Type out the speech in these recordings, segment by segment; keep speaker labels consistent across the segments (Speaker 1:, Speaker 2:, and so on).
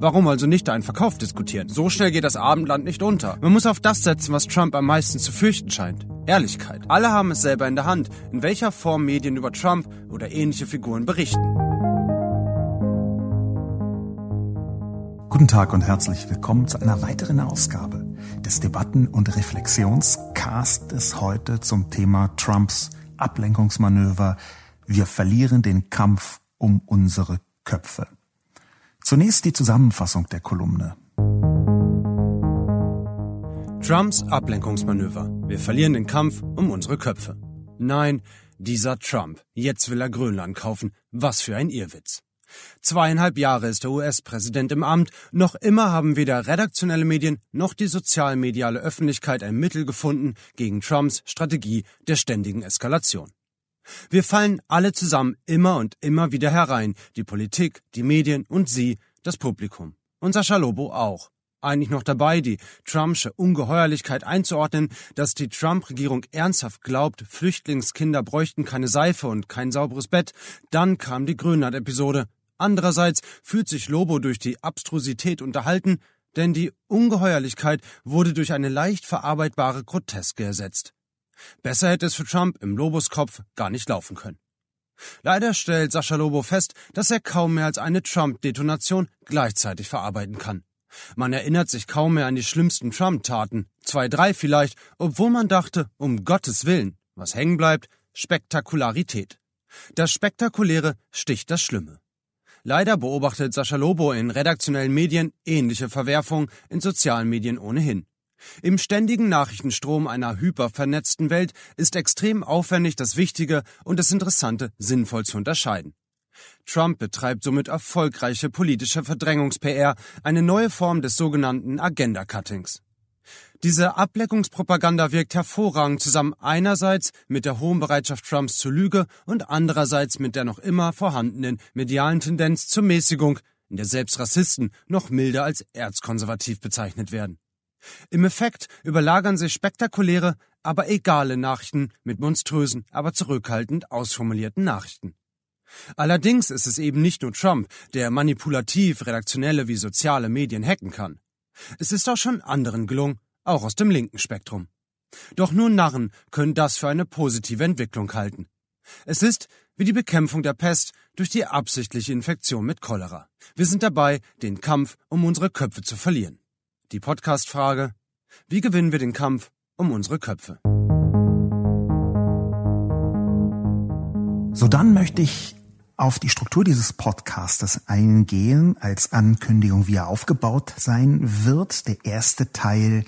Speaker 1: Warum also nicht einen Verkauf diskutieren? So schnell geht das Abendland nicht unter. Man muss auf das setzen, was Trump am meisten zu fürchten scheint. Ehrlichkeit. Alle haben es selber in der Hand, in welcher Form Medien über Trump oder ähnliche Figuren berichten.
Speaker 2: Guten Tag und herzlich willkommen zu einer weiteren Ausgabe des Debatten- und Reflexionscastes heute zum Thema Trumps Ablenkungsmanöver. Wir verlieren den Kampf um unsere Köpfe. Zunächst die Zusammenfassung der Kolumne.
Speaker 1: Trumps Ablenkungsmanöver. Wir verlieren den Kampf um unsere Köpfe. Nein, dieser Trump. Jetzt will er Grönland kaufen. Was für ein Irrwitz. Zweieinhalb Jahre ist der US-Präsident im Amt. Noch immer haben weder redaktionelle Medien noch die sozialmediale Öffentlichkeit ein Mittel gefunden gegen Trumps Strategie der ständigen Eskalation. Wir fallen alle zusammen immer und immer wieder herein, die Politik, die Medien und Sie, das Publikum. Unser Schalobo auch. Eigentlich noch dabei, die Trumpsche Ungeheuerlichkeit einzuordnen, dass die Trump-Regierung ernsthaft glaubt, Flüchtlingskinder bräuchten keine Seife und kein sauberes Bett. Dann kam die Grönland-Episode. Andererseits fühlt sich Lobo durch die Abstrusität unterhalten, denn die Ungeheuerlichkeit wurde durch eine leicht verarbeitbare Groteske ersetzt. Besser hätte es für Trump im Lobos Kopf gar nicht laufen können. Leider stellt Sascha Lobo fest, dass er kaum mehr als eine Trump-Detonation gleichzeitig verarbeiten kann. Man erinnert sich kaum mehr an die schlimmsten Trump-Taten, zwei, drei vielleicht, obwohl man dachte, um Gottes Willen, was hängen bleibt, Spektakularität. Das Spektakuläre sticht das Schlimme. Leider beobachtet Sascha Lobo in redaktionellen Medien ähnliche Verwerfungen in sozialen Medien ohnehin. Im ständigen Nachrichtenstrom einer hypervernetzten Welt ist extrem aufwendig, das Wichtige und das Interessante sinnvoll zu unterscheiden. Trump betreibt somit erfolgreiche politische Verdrängungs-PR, eine neue Form des sogenannten Agenda-Cuttings. Diese Ableckungspropaganda wirkt hervorragend zusammen einerseits mit der hohen Bereitschaft Trumps zur Lüge und andererseits mit der noch immer vorhandenen medialen Tendenz zur Mäßigung, in der selbst Rassisten noch milder als erzkonservativ bezeichnet werden. Im Effekt überlagern sich spektakuläre, aber egale Nachrichten mit monströsen, aber zurückhaltend ausformulierten Nachrichten. Allerdings ist es eben nicht nur Trump, der manipulativ redaktionelle wie soziale Medien hacken kann. Es ist auch schon anderen gelungen, auch aus dem linken Spektrum. Doch nur Narren können das für eine positive Entwicklung halten. Es ist wie die Bekämpfung der Pest durch die absichtliche Infektion mit Cholera. Wir sind dabei, den Kampf um unsere Köpfe zu verlieren. Die Podcast-Frage: Wie gewinnen wir den Kampf um unsere Köpfe?
Speaker 2: So dann möchte ich auf die Struktur dieses Podcastes eingehen, als Ankündigung, wie er aufgebaut sein wird. Der erste Teil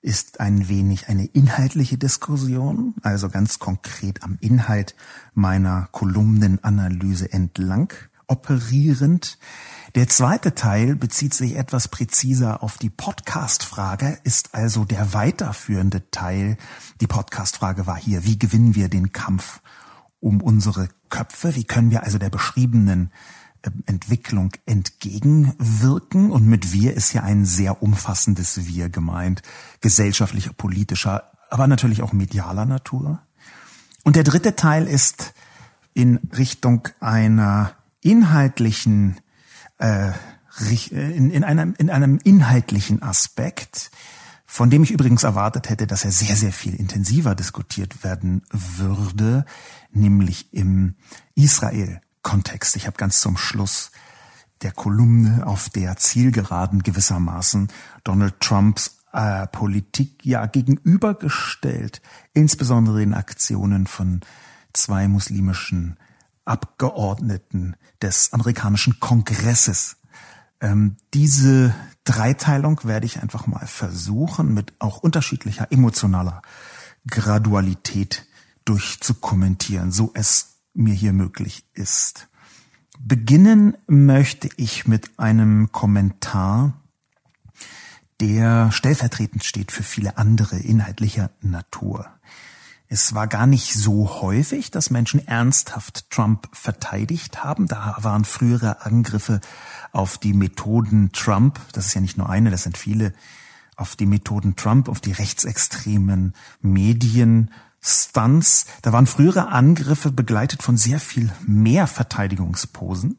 Speaker 2: ist ein wenig eine inhaltliche Diskussion, also ganz konkret am Inhalt meiner Kolumnenanalyse entlang operierend. Der zweite Teil bezieht sich etwas präziser auf die Podcast-Frage, ist also der weiterführende Teil. Die Podcast-Frage war hier, wie gewinnen wir den Kampf um unsere Köpfe? Wie können wir also der beschriebenen ähm, Entwicklung entgegenwirken? Und mit wir ist ja ein sehr umfassendes Wir gemeint, gesellschaftlicher, politischer, aber natürlich auch medialer Natur. Und der dritte Teil ist in Richtung einer inhaltlichen äh, in, in, einem, in einem inhaltlichen Aspekt, von dem ich übrigens erwartet hätte, dass er sehr, sehr viel intensiver diskutiert werden würde, nämlich im Israel-Kontext. Ich habe ganz zum Schluss der Kolumne auf der Zielgeraden gewissermaßen Donald Trumps äh, Politik ja gegenübergestellt, insbesondere in Aktionen von zwei muslimischen Abgeordneten des amerikanischen Kongresses. Ähm, diese Dreiteilung werde ich einfach mal versuchen, mit auch unterschiedlicher emotionaler Gradualität durchzukommentieren, so es mir hier möglich ist. Beginnen möchte ich mit einem Kommentar, der stellvertretend steht für viele andere inhaltlicher Natur. Es war gar nicht so häufig, dass Menschen ernsthaft Trump verteidigt haben. Da waren frühere Angriffe auf die Methoden Trump, das ist ja nicht nur eine, das sind viele, auf die Methoden Trump, auf die rechtsextremen Medien, Stunts. Da waren frühere Angriffe begleitet von sehr viel mehr Verteidigungsposen.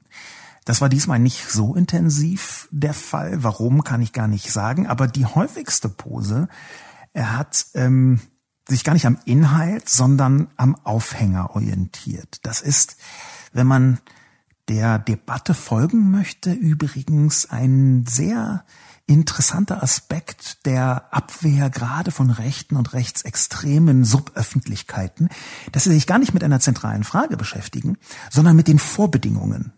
Speaker 2: Das war diesmal nicht so intensiv der Fall. Warum kann ich gar nicht sagen. Aber die häufigste Pose, er hat ähm, sich gar nicht am Inhalt, sondern am Aufhänger orientiert. Das ist, wenn man der Debatte folgen möchte, übrigens ein sehr interessanter Aspekt der Abwehr gerade von rechten und rechtsextremen Suböffentlichkeiten, dass sie sich gar nicht mit einer zentralen Frage beschäftigen, sondern mit den Vorbedingungen.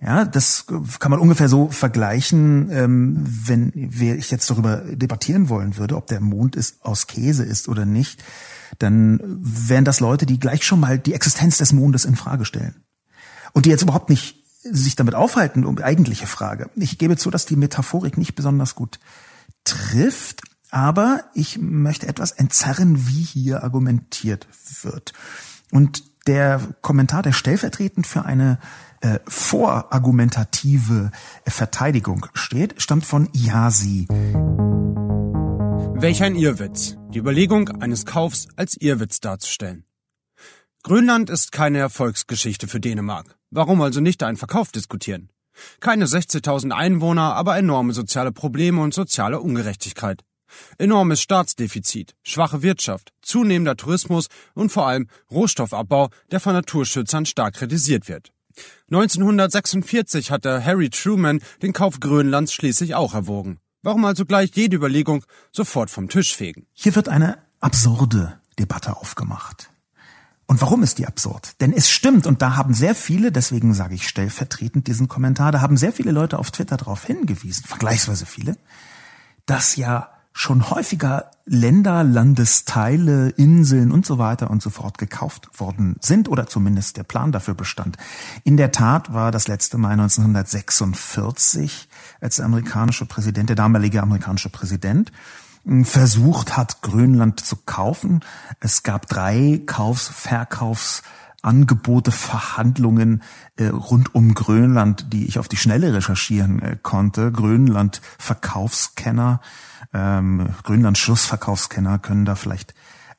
Speaker 2: Ja, das kann man ungefähr so vergleichen, ähm, wenn ich jetzt darüber debattieren wollen würde, ob der Mond ist, aus Käse ist oder nicht, dann wären das Leute, die gleich schon mal die Existenz des Mondes in Frage stellen. Und die jetzt überhaupt nicht sich damit aufhalten, um eigentliche Frage. Ich gebe zu, dass die Metaphorik nicht besonders gut trifft, aber ich möchte etwas entzerren, wie hier argumentiert wird. Und der Kommentar, der stellvertretend für eine äh, vorargumentative Verteidigung steht, stammt von Yasi.
Speaker 1: Welch ein Irrwitz, die Überlegung eines Kaufs als Irrwitz darzustellen. Grönland ist keine Erfolgsgeschichte für Dänemark. Warum also nicht einen Verkauf diskutieren? Keine 60.000 Einwohner, aber enorme soziale Probleme und soziale Ungerechtigkeit. Enormes Staatsdefizit, schwache Wirtschaft, zunehmender Tourismus und vor allem Rohstoffabbau, der von Naturschützern stark kritisiert wird. 1946 hatte Harry Truman den Kauf Grönlands schließlich auch erwogen. Warum also gleich jede Überlegung sofort vom Tisch fegen?
Speaker 2: Hier wird eine absurde Debatte aufgemacht. Und warum ist die absurd? Denn es stimmt, und da haben sehr viele, deswegen sage ich stellvertretend diesen Kommentar, da haben sehr viele Leute auf Twitter darauf hingewiesen, vergleichsweise viele, dass ja schon häufiger Länder, Landesteile, Inseln und so weiter und so fort gekauft worden sind oder zumindest der Plan dafür bestand. In der Tat war das letzte Mal 1946, als der amerikanische Präsident, der damalige amerikanische Präsident, versucht hat, Grönland zu kaufen. Es gab drei Kaufs-, Verkaufs- Angebote, Verhandlungen äh, rund um Grönland, die ich auf die Schnelle recherchieren äh, konnte. Grönland Verkaufskenner, ähm, Grönland Schlussverkaufskenner können da vielleicht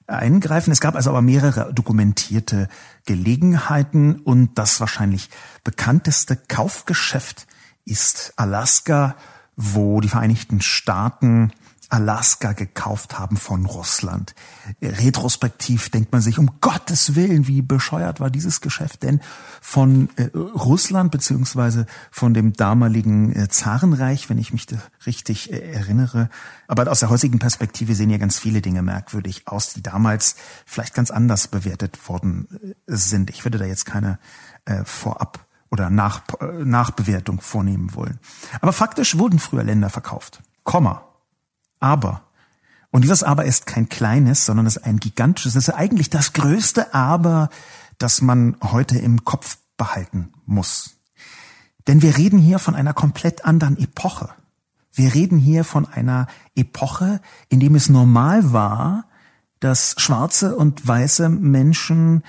Speaker 2: eingreifen. Es gab also aber mehrere dokumentierte Gelegenheiten und das wahrscheinlich bekannteste Kaufgeschäft ist Alaska, wo die Vereinigten Staaten Alaska gekauft haben von Russland. Retrospektiv denkt man sich, um Gottes Willen, wie bescheuert war dieses Geschäft denn von äh, Russland beziehungsweise von dem damaligen äh, Zarenreich, wenn ich mich richtig äh, erinnere. Aber aus der heutigen Perspektive sehen ja ganz viele Dinge merkwürdig aus, die damals vielleicht ganz anders bewertet worden äh, sind. Ich würde da jetzt keine äh, vorab oder nach, äh, Nachbewertung vornehmen wollen. Aber faktisch wurden früher Länder verkauft. Komma. Aber. Und dieses Aber ist kein kleines, sondern es ist ein gigantisches, es ist eigentlich das größte Aber, das man heute im Kopf behalten muss. Denn wir reden hier von einer komplett anderen Epoche. Wir reden hier von einer Epoche, in dem es normal war, dass schwarze und weiße Menschen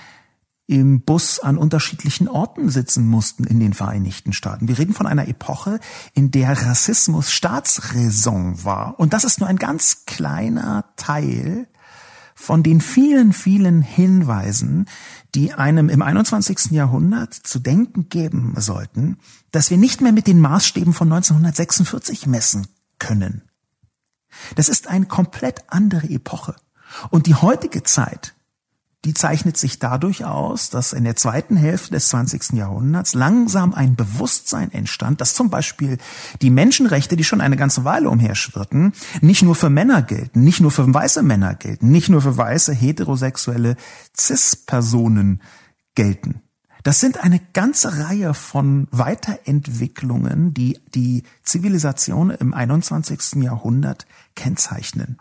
Speaker 2: im Bus an unterschiedlichen Orten sitzen mussten in den Vereinigten Staaten. Wir reden von einer Epoche, in der Rassismus Staatsräson war. Und das ist nur ein ganz kleiner Teil von den vielen, vielen Hinweisen, die einem im 21. Jahrhundert zu denken geben sollten, dass wir nicht mehr mit den Maßstäben von 1946 messen können. Das ist eine komplett andere Epoche. Und die heutige Zeit die zeichnet sich dadurch aus, dass in der zweiten Hälfte des 20. Jahrhunderts langsam ein Bewusstsein entstand, dass zum Beispiel die Menschenrechte, die schon eine ganze Weile umherschwirrten, nicht nur für Männer gelten, nicht nur für weiße Männer gelten, nicht nur für weiße heterosexuelle Cis-Personen gelten. Das sind eine ganze Reihe von Weiterentwicklungen, die die Zivilisation im 21. Jahrhundert kennzeichnen.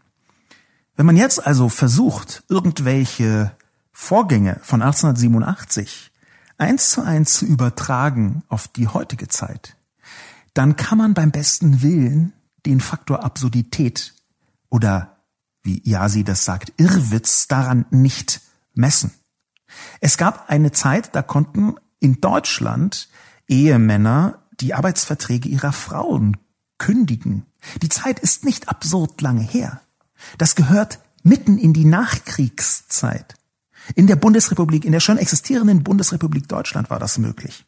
Speaker 2: Wenn man jetzt also versucht, irgendwelche Vorgänge von 1887 eins zu eins zu übertragen auf die heutige Zeit, dann kann man beim besten Willen den Faktor Absurdität oder wie Yasi das sagt, Irrwitz daran nicht messen. Es gab eine Zeit, da konnten in Deutschland Ehemänner die Arbeitsverträge ihrer Frauen kündigen. Die Zeit ist nicht absurd lange her. Das gehört mitten in die Nachkriegszeit. In der Bundesrepublik, in der schon existierenden Bundesrepublik Deutschland war das möglich.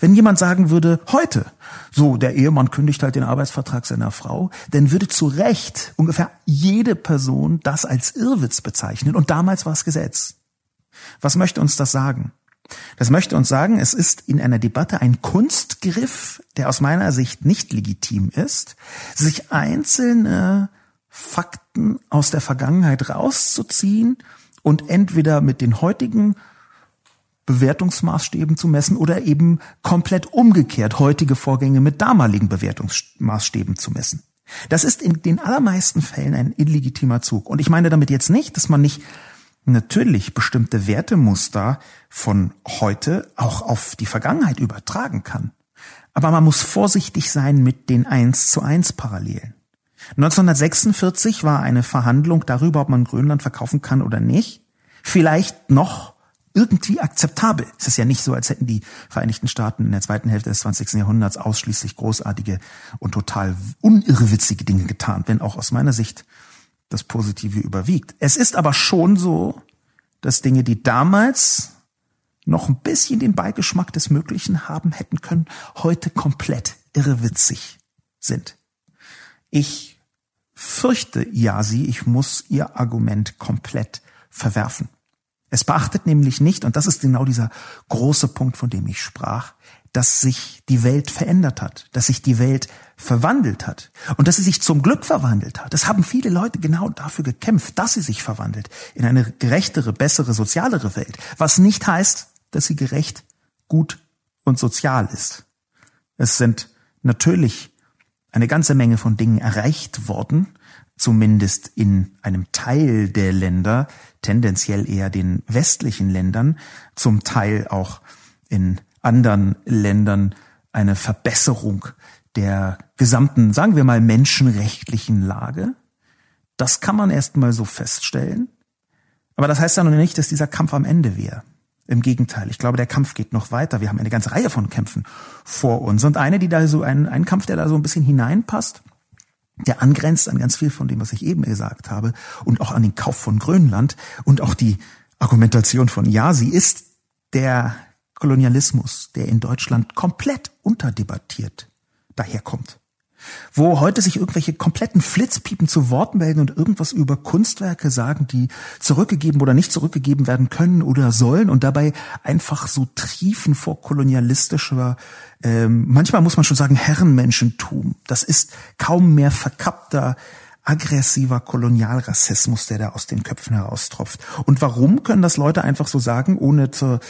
Speaker 2: Wenn jemand sagen würde, heute, so, der Ehemann kündigt halt den Arbeitsvertrag seiner Frau, dann würde zu Recht ungefähr jede Person das als Irrwitz bezeichnen. Und damals war es Gesetz. Was möchte uns das sagen? Das möchte uns sagen, es ist in einer Debatte ein Kunstgriff, der aus meiner Sicht nicht legitim ist, sich einzelne Fakten aus der Vergangenheit rauszuziehen und entweder mit den heutigen Bewertungsmaßstäben zu messen oder eben komplett umgekehrt heutige Vorgänge mit damaligen Bewertungsmaßstäben zu messen. Das ist in den allermeisten Fällen ein illegitimer Zug. Und ich meine damit jetzt nicht, dass man nicht natürlich bestimmte Wertemuster von heute auch auf die Vergangenheit übertragen kann. Aber man muss vorsichtig sein mit den 1 zu 1 Parallelen. 1946 war eine Verhandlung darüber, ob man Grönland verkaufen kann oder nicht, vielleicht noch irgendwie akzeptabel. Es ist ja nicht so, als hätten die Vereinigten Staaten in der zweiten Hälfte des 20. Jahrhunderts ausschließlich großartige und total unirrwitzige Dinge getan, wenn auch aus meiner Sicht das Positive überwiegt. Es ist aber schon so, dass Dinge, die damals noch ein bisschen den Beigeschmack des Möglichen haben hätten können, heute komplett irrewitzig sind. Ich fürchte, Yasi, ich muss ihr Argument komplett verwerfen. Es beachtet nämlich nicht, und das ist genau dieser große Punkt, von dem ich sprach, dass sich die Welt verändert hat, dass sich die Welt verwandelt hat und dass sie sich zum Glück verwandelt hat. Es haben viele Leute genau dafür gekämpft, dass sie sich verwandelt in eine gerechtere, bessere, sozialere Welt, was nicht heißt, dass sie gerecht, gut und sozial ist. Es sind natürlich eine ganze Menge von Dingen erreicht worden, zumindest in einem Teil der Länder, tendenziell eher den westlichen Ländern, zum Teil auch in anderen Ländern eine Verbesserung der gesamten, sagen wir mal, menschenrechtlichen Lage. Das kann man erst mal so feststellen. Aber das heißt ja noch nicht, dass dieser Kampf am Ende wäre. Im Gegenteil, ich glaube, der Kampf geht noch weiter. Wir haben eine ganze Reihe von Kämpfen vor uns. Und eine, die da so, ein, ein Kampf, der da so ein bisschen hineinpasst, der angrenzt an ganz viel von dem, was ich eben gesagt habe und auch an den Kauf von Grönland und auch die Argumentation von ja, sie ist der Kolonialismus, der in Deutschland komplett unterdebattiert daherkommt. Wo heute sich irgendwelche kompletten Flitzpiepen zu Wort melden und irgendwas über Kunstwerke sagen, die zurückgegeben oder nicht zurückgegeben werden können oder sollen und dabei einfach so triefen vor kolonialistischer ähm, manchmal muss man schon sagen, Herrenmenschentum. Das ist kaum mehr verkappter, aggressiver Kolonialrassismus, der da aus den Köpfen heraustropft. Und warum können das Leute einfach so sagen, ohne zur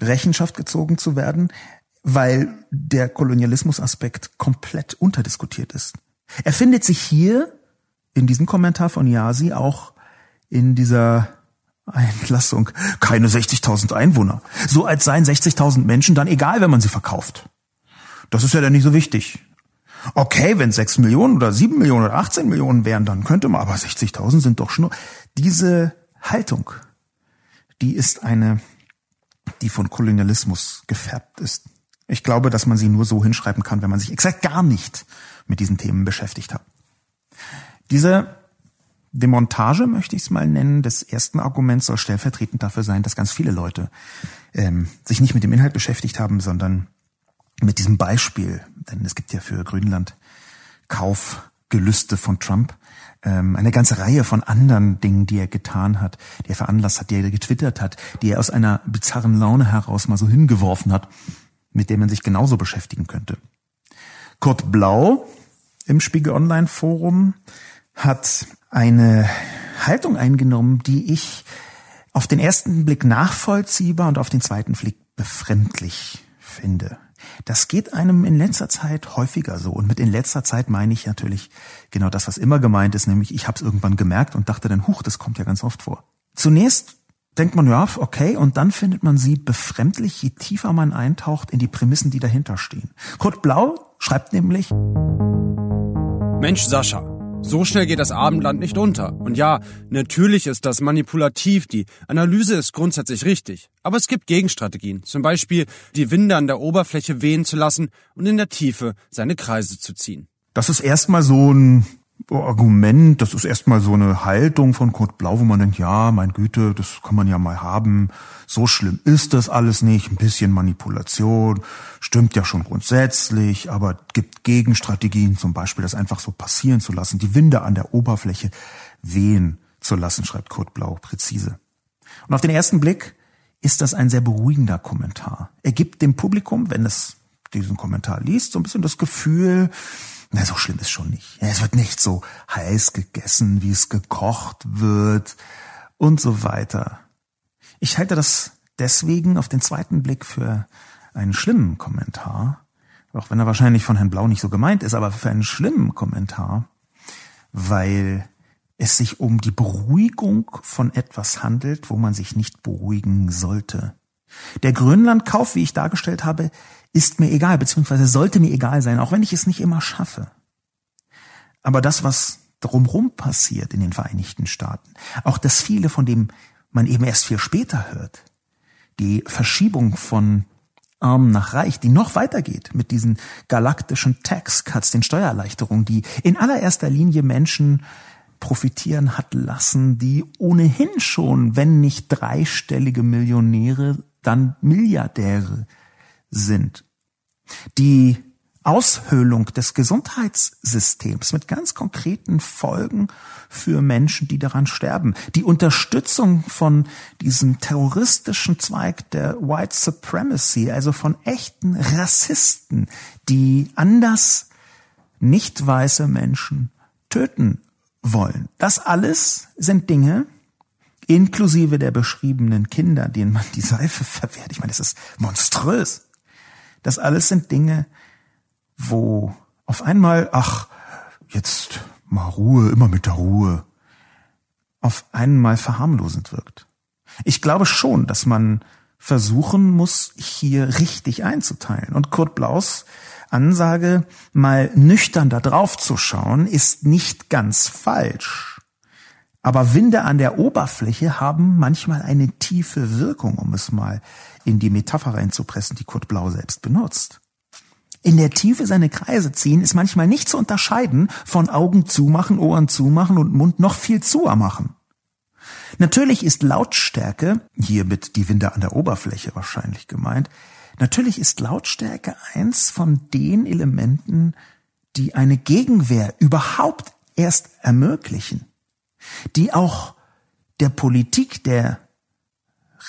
Speaker 2: Rechenschaft gezogen zu werden? Weil der Kolonialismusaspekt komplett unterdiskutiert ist. Er findet sich hier in diesem Kommentar von Yasi auch in dieser Einlassung keine 60.000 Einwohner. So als seien 60.000 Menschen dann egal, wenn man sie verkauft. Das ist ja dann nicht so wichtig. Okay, wenn sechs Millionen oder sieben Millionen oder 18 Millionen wären, dann könnte man, aber 60.000 sind doch schon. Diese Haltung, die ist eine, die von Kolonialismus gefärbt ist. Ich glaube, dass man sie nur so hinschreiben kann, wenn man sich exakt gar nicht mit diesen Themen beschäftigt hat. Diese Demontage, möchte ich es mal nennen, des ersten Arguments soll stellvertretend dafür sein, dass ganz viele Leute ähm, sich nicht mit dem Inhalt beschäftigt haben, sondern mit diesem Beispiel, denn es gibt ja für Grünland Kaufgelüste von Trump, ähm, eine ganze Reihe von anderen Dingen, die er getan hat, die er veranlasst hat, die er getwittert hat, die er aus einer bizarren Laune heraus mal so hingeworfen hat, mit dem man sich genauso beschäftigen könnte. Kurt Blau im Spiegel Online Forum hat eine Haltung eingenommen, die ich auf den ersten Blick nachvollziehbar und auf den zweiten Blick befremdlich finde. Das geht einem in letzter Zeit häufiger so. Und mit in letzter Zeit meine ich natürlich genau das, was immer gemeint ist, nämlich ich habe es irgendwann gemerkt und dachte dann, huch, das kommt ja ganz oft vor. Zunächst denkt man, ja, okay, und dann findet man sie befremdlich, je tiefer man eintaucht in die Prämissen, die dahinter stehen. Kurt Blau schreibt nämlich,
Speaker 1: Mensch Sascha, So schnell geht das Abendland nicht unter. Und ja, natürlich ist das manipulativ, die Analyse ist grundsätzlich richtig. Aber es gibt Gegenstrategien, zum Beispiel die Winde an der Oberfläche wehen zu lassen und in der Tiefe seine Kreise zu ziehen.
Speaker 2: Das ist erstmal so ein Argument, das ist erstmal so eine Haltung von Kurt Blau, wo man denkt, ja, mein Güte, das kann man ja mal haben. So schlimm ist das alles nicht. Ein bisschen Manipulation stimmt ja schon grundsätzlich, aber gibt Gegenstrategien, zum Beispiel das einfach so passieren zu lassen, die Winde an der Oberfläche wehen zu lassen, schreibt Kurt Blau präzise. Und auf den ersten Blick ist das ein sehr beruhigender Kommentar. Er gibt dem Publikum, wenn es diesen Kommentar liest, so ein bisschen das Gefühl, na, so schlimm ist schon nicht. Es wird nicht so heiß gegessen, wie es gekocht wird und so weiter. Ich halte das deswegen auf den zweiten Blick für einen schlimmen Kommentar, auch wenn er wahrscheinlich von Herrn Blau nicht so gemeint ist, aber für einen schlimmen Kommentar, weil es sich um die Beruhigung von etwas handelt, wo man sich nicht beruhigen sollte. Der Grönlandkauf, wie ich dargestellt habe, ist mir egal, beziehungsweise sollte mir egal sein, auch wenn ich es nicht immer schaffe. Aber das, was drumherum passiert in den Vereinigten Staaten, auch das viele, von dem man eben erst viel später hört, die Verschiebung von arm nach reich, die noch weitergeht mit diesen galaktischen Tax Cuts, den Steuererleichterungen, die in allererster Linie Menschen profitieren hat lassen, die ohnehin schon, wenn nicht dreistellige Millionäre, dann Milliardäre sind. Die Aushöhlung des Gesundheitssystems mit ganz konkreten Folgen für Menschen, die daran sterben. Die Unterstützung von diesem terroristischen Zweig der White Supremacy, also von echten Rassisten, die anders nicht weiße Menschen töten wollen. Das alles sind Dinge, inklusive der beschriebenen Kinder, denen man die Seife verwehrt. Ich meine, das ist monströs. Das alles sind Dinge, wo auf einmal, ach, jetzt mal Ruhe, immer mit der Ruhe, auf einmal verharmlosend wirkt. Ich glaube schon, dass man versuchen muss, hier richtig einzuteilen. Und Kurt Blaus Ansage, mal nüchtern da drauf zu schauen, ist nicht ganz falsch. Aber Winde an der Oberfläche haben manchmal eine tiefe Wirkung, um es mal in die Metapher reinzupressen, die Kurt Blau selbst benutzt. In der Tiefe seine Kreise ziehen ist manchmal nicht zu unterscheiden von Augen zumachen, Ohren zumachen und Mund noch viel zuer machen. Natürlich ist Lautstärke, hier mit die Winde an der Oberfläche wahrscheinlich gemeint, natürlich ist Lautstärke eins von den Elementen, die eine Gegenwehr überhaupt erst ermöglichen, die auch der Politik der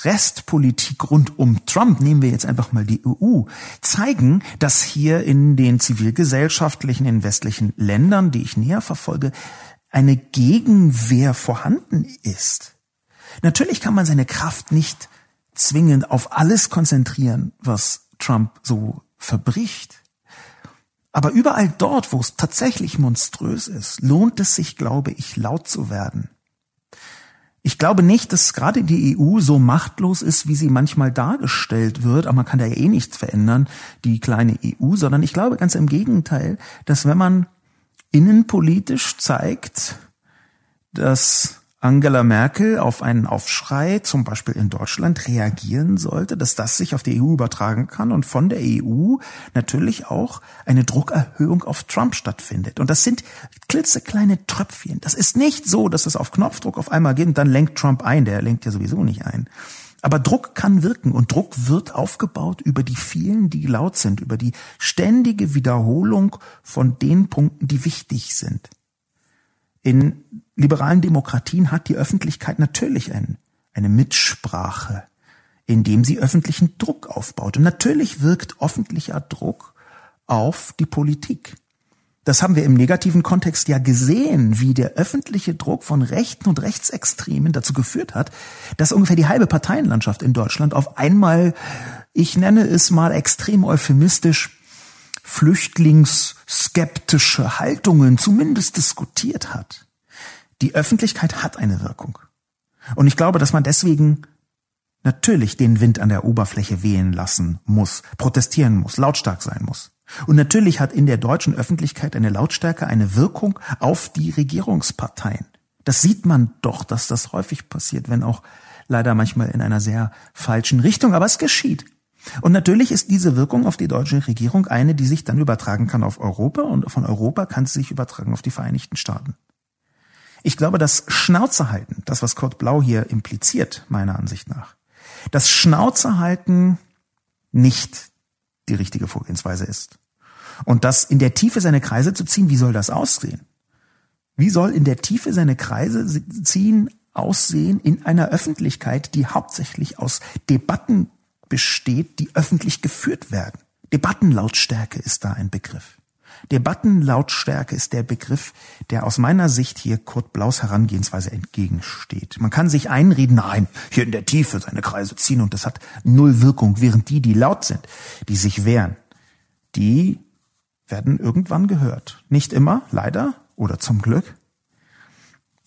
Speaker 2: Restpolitik rund um Trump, nehmen wir jetzt einfach mal die EU, zeigen, dass hier in den zivilgesellschaftlichen, in westlichen Ländern, die ich näher verfolge, eine Gegenwehr vorhanden ist. Natürlich kann man seine Kraft nicht zwingend auf alles konzentrieren, was Trump so verbricht. Aber überall dort, wo es tatsächlich monströs ist, lohnt es sich, glaube ich, laut zu werden. Ich glaube nicht, dass gerade die EU so machtlos ist, wie sie manchmal dargestellt wird, aber man kann da ja eh nichts verändern, die kleine EU, sondern ich glaube ganz im Gegenteil, dass wenn man innenpolitisch zeigt, dass Angela Merkel auf einen Aufschrei, zum Beispiel in Deutschland, reagieren sollte, dass das sich auf die EU übertragen kann und von der EU natürlich auch eine Druckerhöhung auf Trump stattfindet. Und das sind klitzekleine Tröpfchen. Das ist nicht so, dass es auf Knopfdruck auf einmal geht und dann lenkt Trump ein. Der lenkt ja sowieso nicht ein. Aber Druck kann wirken und Druck wird aufgebaut über die vielen, die laut sind, über die ständige Wiederholung von den Punkten, die wichtig sind. In liberalen Demokratien hat die Öffentlichkeit natürlich ein, eine Mitsprache, indem sie öffentlichen Druck aufbaut. Und natürlich wirkt öffentlicher Druck auf die Politik. Das haben wir im negativen Kontext ja gesehen, wie der öffentliche Druck von Rechten und Rechtsextremen dazu geführt hat, dass ungefähr die halbe Parteienlandschaft in Deutschland auf einmal, ich nenne es mal extrem euphemistisch, flüchtlingsskeptische Haltungen zumindest diskutiert hat. Die Öffentlichkeit hat eine Wirkung. Und ich glaube, dass man deswegen natürlich den Wind an der Oberfläche wehen lassen muss, protestieren muss, lautstark sein muss. Und natürlich hat in der deutschen Öffentlichkeit eine Lautstärke eine Wirkung auf die Regierungsparteien. Das sieht man doch, dass das häufig passiert, wenn auch leider manchmal in einer sehr falschen Richtung, aber es geschieht. Und natürlich ist diese Wirkung auf die deutsche Regierung eine, die sich dann übertragen kann auf Europa und von Europa kann sie sich übertragen auf die Vereinigten Staaten. Ich glaube, das Schnauzehalten, das was Kurt Blau hier impliziert, meiner Ansicht nach, das Schnauzehalten nicht die richtige Vorgehensweise ist. Und das in der Tiefe seine Kreise zu ziehen, wie soll das aussehen? Wie soll in der Tiefe seine Kreise ziehen, aussehen in einer Öffentlichkeit, die hauptsächlich aus Debatten besteht, die öffentlich geführt werden? Debattenlautstärke ist da ein Begriff. Debattenlautstärke ist der Begriff, der aus meiner Sicht hier Kurt Blaus Herangehensweise entgegensteht. Man kann sich einreden, nein, hier in der Tiefe seine Kreise ziehen und das hat null Wirkung, während die, die laut sind, die sich wehren, die werden irgendwann gehört. Nicht immer, leider oder zum Glück,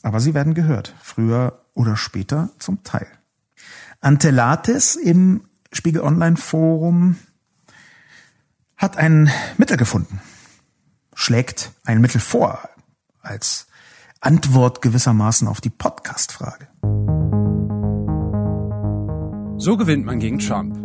Speaker 2: aber sie werden gehört, früher oder später zum Teil. Antelates im Spiegel Online Forum hat ein Mittel gefunden, schlägt ein Mittel vor als Antwort gewissermaßen auf die Podcast-Frage.
Speaker 1: So gewinnt man gegen Trump.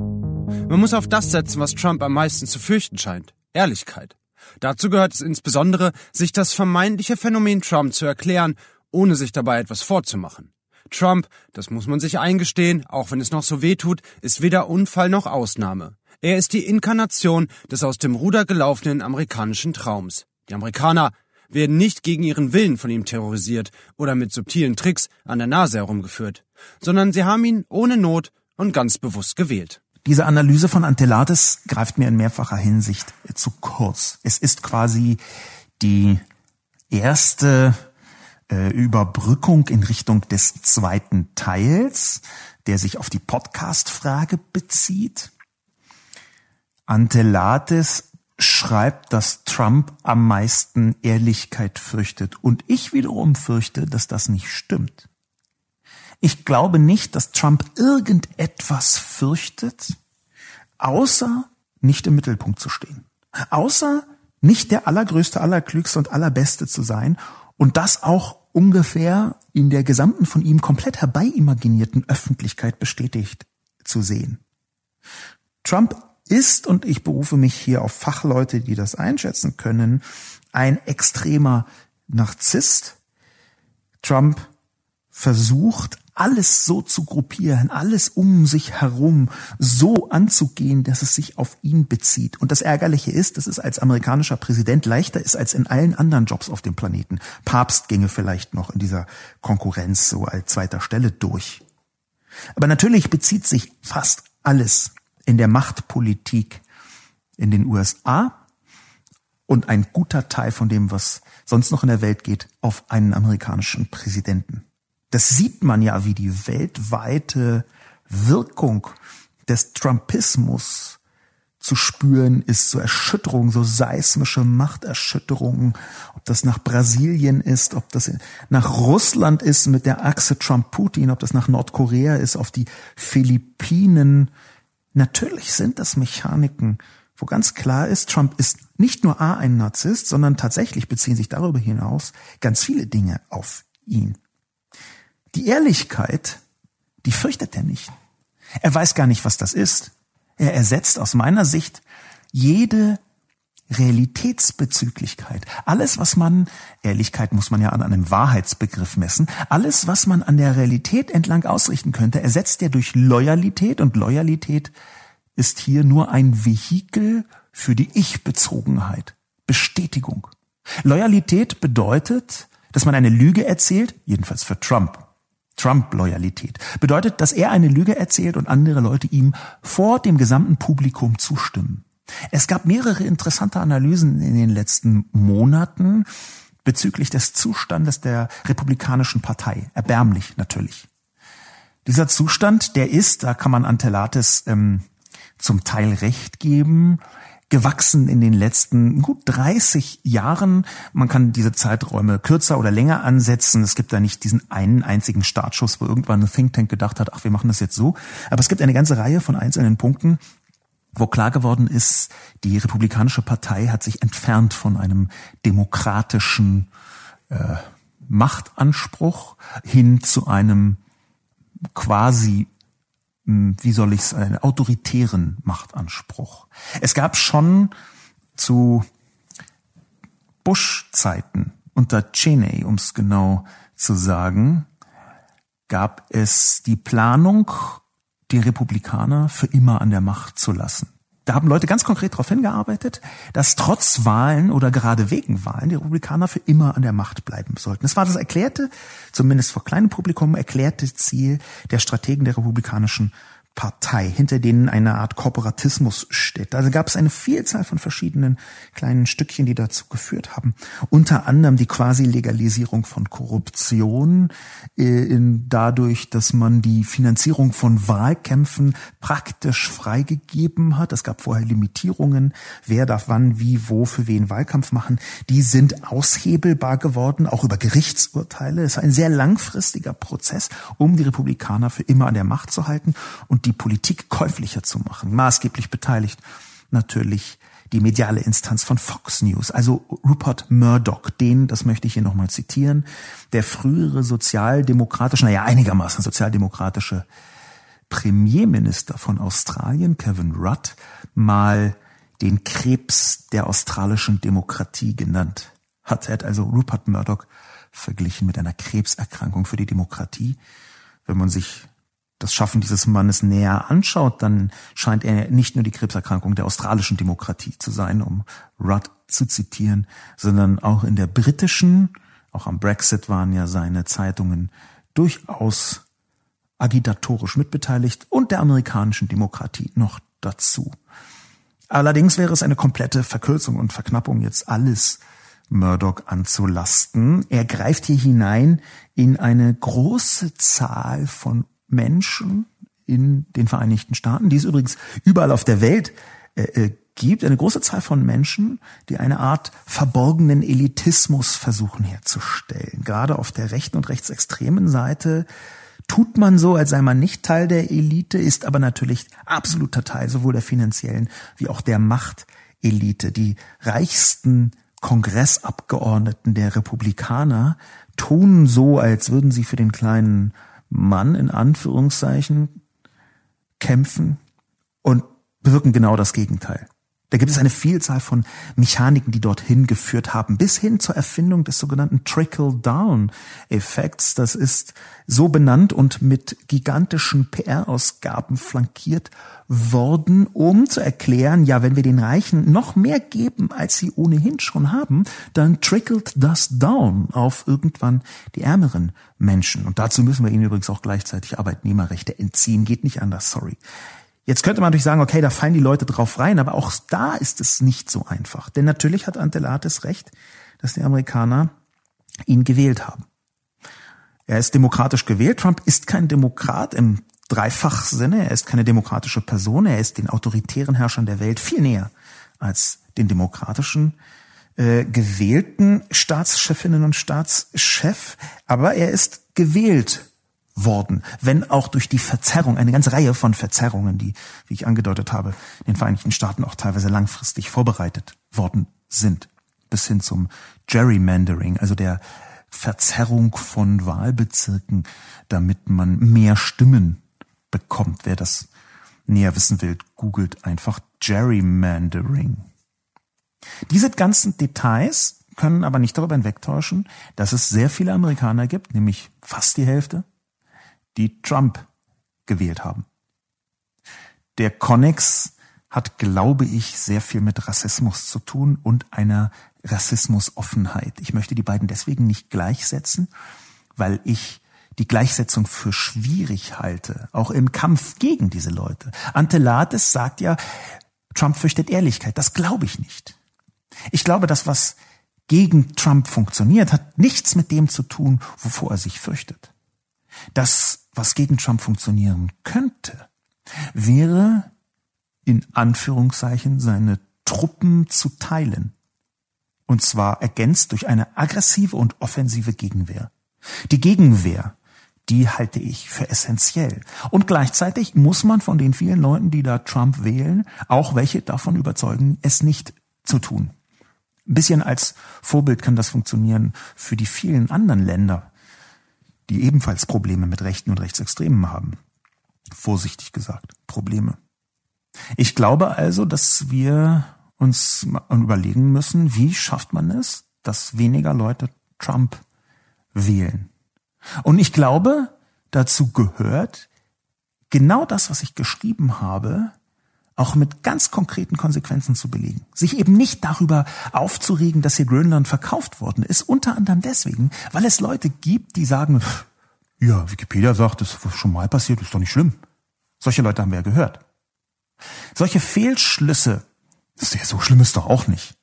Speaker 1: Man muss auf das setzen, was Trump am meisten zu fürchten scheint. Ehrlichkeit. Dazu gehört es insbesondere, sich das vermeintliche Phänomen Trump zu erklären, ohne sich dabei etwas vorzumachen. Trump, das muss man sich eingestehen, auch wenn es noch so weh tut, ist weder Unfall noch Ausnahme. Er ist die Inkarnation des aus dem Ruder gelaufenen amerikanischen Traums. Die Amerikaner werden nicht gegen ihren Willen von ihm terrorisiert oder mit subtilen Tricks an der Nase herumgeführt, sondern sie haben ihn ohne Not und ganz bewusst gewählt.
Speaker 2: Diese Analyse von Antelates greift mir in mehrfacher Hinsicht zu kurz. Es ist quasi die erste äh, Überbrückung in Richtung des zweiten Teils, der sich auf die Podcast-Frage bezieht. Antelates schreibt, dass Trump am meisten Ehrlichkeit fürchtet. Und ich wiederum fürchte, dass das nicht stimmt. Ich glaube nicht, dass Trump irgendetwas fürchtet, außer nicht im Mittelpunkt zu stehen. Außer nicht der allergrößte, allerklügste und allerbeste zu sein und das auch ungefähr in der gesamten von ihm komplett herbeyimaginierten Öffentlichkeit bestätigt zu sehen. Trump ist, und ich berufe mich hier auf Fachleute, die das einschätzen können, ein extremer Narzisst. Trump versucht alles so zu gruppieren, alles um sich herum so anzugehen, dass es sich auf ihn bezieht. Und das Ärgerliche ist, dass es als amerikanischer Präsident leichter ist als in allen anderen Jobs auf dem Planeten. Papst ginge vielleicht noch in dieser Konkurrenz so als zweiter Stelle durch. Aber natürlich bezieht sich fast alles in der Machtpolitik in den USA und ein guter Teil von dem, was sonst noch in der Welt geht, auf einen amerikanischen Präsidenten. Das sieht man ja, wie die weltweite Wirkung des Trumpismus zu spüren ist, so Erschütterungen, so seismische Machterschütterungen, ob das nach Brasilien ist, ob das nach Russland ist mit der Achse Trump-Putin, ob das nach Nordkorea ist, auf die Philippinen. Natürlich sind das Mechaniken, wo ganz klar ist, Trump ist nicht nur A ein Narzisst, sondern tatsächlich beziehen sich darüber hinaus ganz viele Dinge auf ihn. Die Ehrlichkeit, die fürchtet er nicht. Er weiß gar nicht, was das ist. Er ersetzt aus meiner Sicht jede Realitätsbezüglichkeit. Alles, was man, Ehrlichkeit muss man ja an einem Wahrheitsbegriff messen, alles, was man an der Realität entlang ausrichten könnte, ersetzt er durch Loyalität und Loyalität ist hier nur ein Vehikel für die Ich-Bezogenheit, Bestätigung. Loyalität bedeutet, dass man eine Lüge erzählt, jedenfalls für Trump. Trump-Loyalität. Bedeutet, dass er eine Lüge erzählt und andere Leute ihm vor dem gesamten Publikum zustimmen. Es gab mehrere interessante Analysen in den letzten Monaten bezüglich des Zustandes der Republikanischen Partei. Erbärmlich natürlich. Dieser Zustand, der ist, da kann man Antelates ähm, zum Teil recht geben, gewachsen in den letzten gut 30 Jahren. Man kann diese Zeiträume kürzer oder länger ansetzen. Es gibt da nicht diesen einen einzigen Startschuss, wo irgendwann ein Think Tank gedacht hat, ach, wir machen das jetzt so. Aber es gibt eine ganze Reihe von einzelnen Punkten, wo klar geworden ist, die Republikanische Partei hat sich entfernt von einem demokratischen äh, Machtanspruch hin zu einem quasi, hm, wie soll ich es, einen autoritären Machtanspruch. Es gab schon zu Bush-Zeiten unter Cheney, um es genau zu sagen, gab es die Planung, die Republikaner für immer an der Macht zu lassen. Da haben Leute ganz konkret darauf hingearbeitet, dass trotz Wahlen oder gerade wegen Wahlen die Republikaner für immer an der Macht bleiben sollten. Das war das erklärte, zumindest vor kleinem Publikum, erklärte Ziel der Strategen der republikanischen Partei, hinter denen eine Art Korporatismus steht. Also gab es eine Vielzahl von verschiedenen kleinen Stückchen, die dazu geführt haben. Unter anderem die quasi Legalisierung von Korruption, äh, dadurch, dass man die Finanzierung von Wahlkämpfen praktisch freigegeben hat. Es gab vorher Limitierungen, wer darf wann, wie, wo, für wen Wahlkampf machen. Die sind aushebelbar geworden, auch über Gerichtsurteile. Es war ein sehr langfristiger Prozess, um die Republikaner für immer an der Macht zu halten. Und die Politik käuflicher zu machen. Maßgeblich beteiligt natürlich die mediale Instanz von Fox News, also Rupert Murdoch, den, das möchte ich hier nochmal zitieren, der frühere sozialdemokratische, naja, einigermaßen sozialdemokratische Premierminister von Australien, Kevin Rudd, mal den Krebs der australischen Demokratie genannt hat. Er hat also Rupert Murdoch verglichen mit einer Krebserkrankung für die Demokratie. Wenn man sich das Schaffen dieses Mannes näher anschaut, dann scheint er nicht nur die Krebserkrankung der australischen Demokratie zu sein, um Rudd zu zitieren, sondern auch in der britischen, auch am Brexit waren ja seine Zeitungen durchaus agitatorisch mitbeteiligt und der amerikanischen Demokratie noch dazu. Allerdings wäre es eine komplette Verkürzung und Verknappung, jetzt alles Murdoch anzulasten. Er greift hier hinein in eine große Zahl von Menschen in den Vereinigten Staaten, die es übrigens überall auf der Welt äh, äh, gibt, eine große Zahl von Menschen, die eine Art verborgenen Elitismus versuchen herzustellen. Gerade auf der rechten und rechtsextremen Seite tut man so, als sei man nicht Teil der Elite, ist aber natürlich absoluter Teil sowohl der finanziellen wie auch der Machtelite. Die reichsten Kongressabgeordneten der Republikaner tun so, als würden sie für den kleinen Mann in Anführungszeichen kämpfen und bewirken genau das Gegenteil. Da gibt es eine Vielzahl von Mechaniken, die dorthin geführt haben, bis hin zur Erfindung des sogenannten Trickle-Down-Effekts. Das ist so benannt und mit gigantischen PR-Ausgaben flankiert worden, um zu erklären, ja, wenn wir den Reichen noch mehr geben, als sie ohnehin schon haben, dann trickelt das down auf irgendwann die ärmeren Menschen. Und dazu müssen wir ihnen übrigens auch gleichzeitig Arbeitnehmerrechte entziehen. Geht nicht anders, sorry. Jetzt könnte man natürlich sagen, okay, da fallen die Leute drauf rein, aber auch da ist es nicht so einfach. Denn natürlich hat Antelates recht, dass die Amerikaner ihn gewählt haben. Er ist demokratisch gewählt. Trump ist kein Demokrat im Dreifachsinne. Er ist keine demokratische Person. Er ist den autoritären Herrschern der Welt viel näher als den demokratischen äh, gewählten Staatschefinnen und Staatschef. Aber er ist gewählt worden, wenn auch durch die Verzerrung, eine ganze Reihe von Verzerrungen, die, wie ich angedeutet habe, den Vereinigten Staaten auch teilweise langfristig vorbereitet worden sind, bis hin zum Gerrymandering, also der Verzerrung von Wahlbezirken, damit man mehr Stimmen bekommt. Wer das näher wissen will, googelt einfach Gerrymandering. Diese ganzen Details können aber nicht darüber hinwegtäuschen, dass es sehr viele Amerikaner gibt, nämlich fast die Hälfte, die Trump gewählt haben. Der Connex hat, glaube ich, sehr viel mit Rassismus zu tun und einer Rassismusoffenheit. Ich möchte die beiden deswegen nicht gleichsetzen, weil ich die Gleichsetzung für schwierig halte, auch im Kampf gegen diese Leute. Antelates sagt ja, Trump fürchtet Ehrlichkeit. Das glaube ich nicht. Ich glaube, das, was gegen Trump funktioniert, hat nichts mit dem zu tun, wovor er sich fürchtet. Das, was gegen Trump funktionieren könnte, wäre in Anführungszeichen seine Truppen zu teilen. Und zwar ergänzt durch eine aggressive und offensive Gegenwehr. Die Gegenwehr, die halte ich für essentiell. Und gleichzeitig muss man von den vielen Leuten, die da Trump wählen, auch welche davon überzeugen, es nicht zu tun. Ein bisschen als Vorbild kann das funktionieren für die vielen anderen Länder, die ebenfalls Probleme mit Rechten und Rechtsextremen haben. Vorsichtig gesagt, Probleme. Ich glaube also, dass wir uns überlegen müssen, wie schafft man es, dass weniger Leute Trump wählen. Und ich glaube, dazu gehört genau das, was ich geschrieben habe, auch mit ganz konkreten Konsequenzen zu belegen. Sich eben nicht darüber aufzuregen, dass hier Grönland verkauft worden ist, unter anderem deswegen, weil es Leute gibt, die sagen, ja, Wikipedia sagt, das ist schon mal passiert, ist doch nicht schlimm. Solche Leute haben wir ja gehört. Solche Fehlschlüsse, ja so schlimm ist doch auch nicht,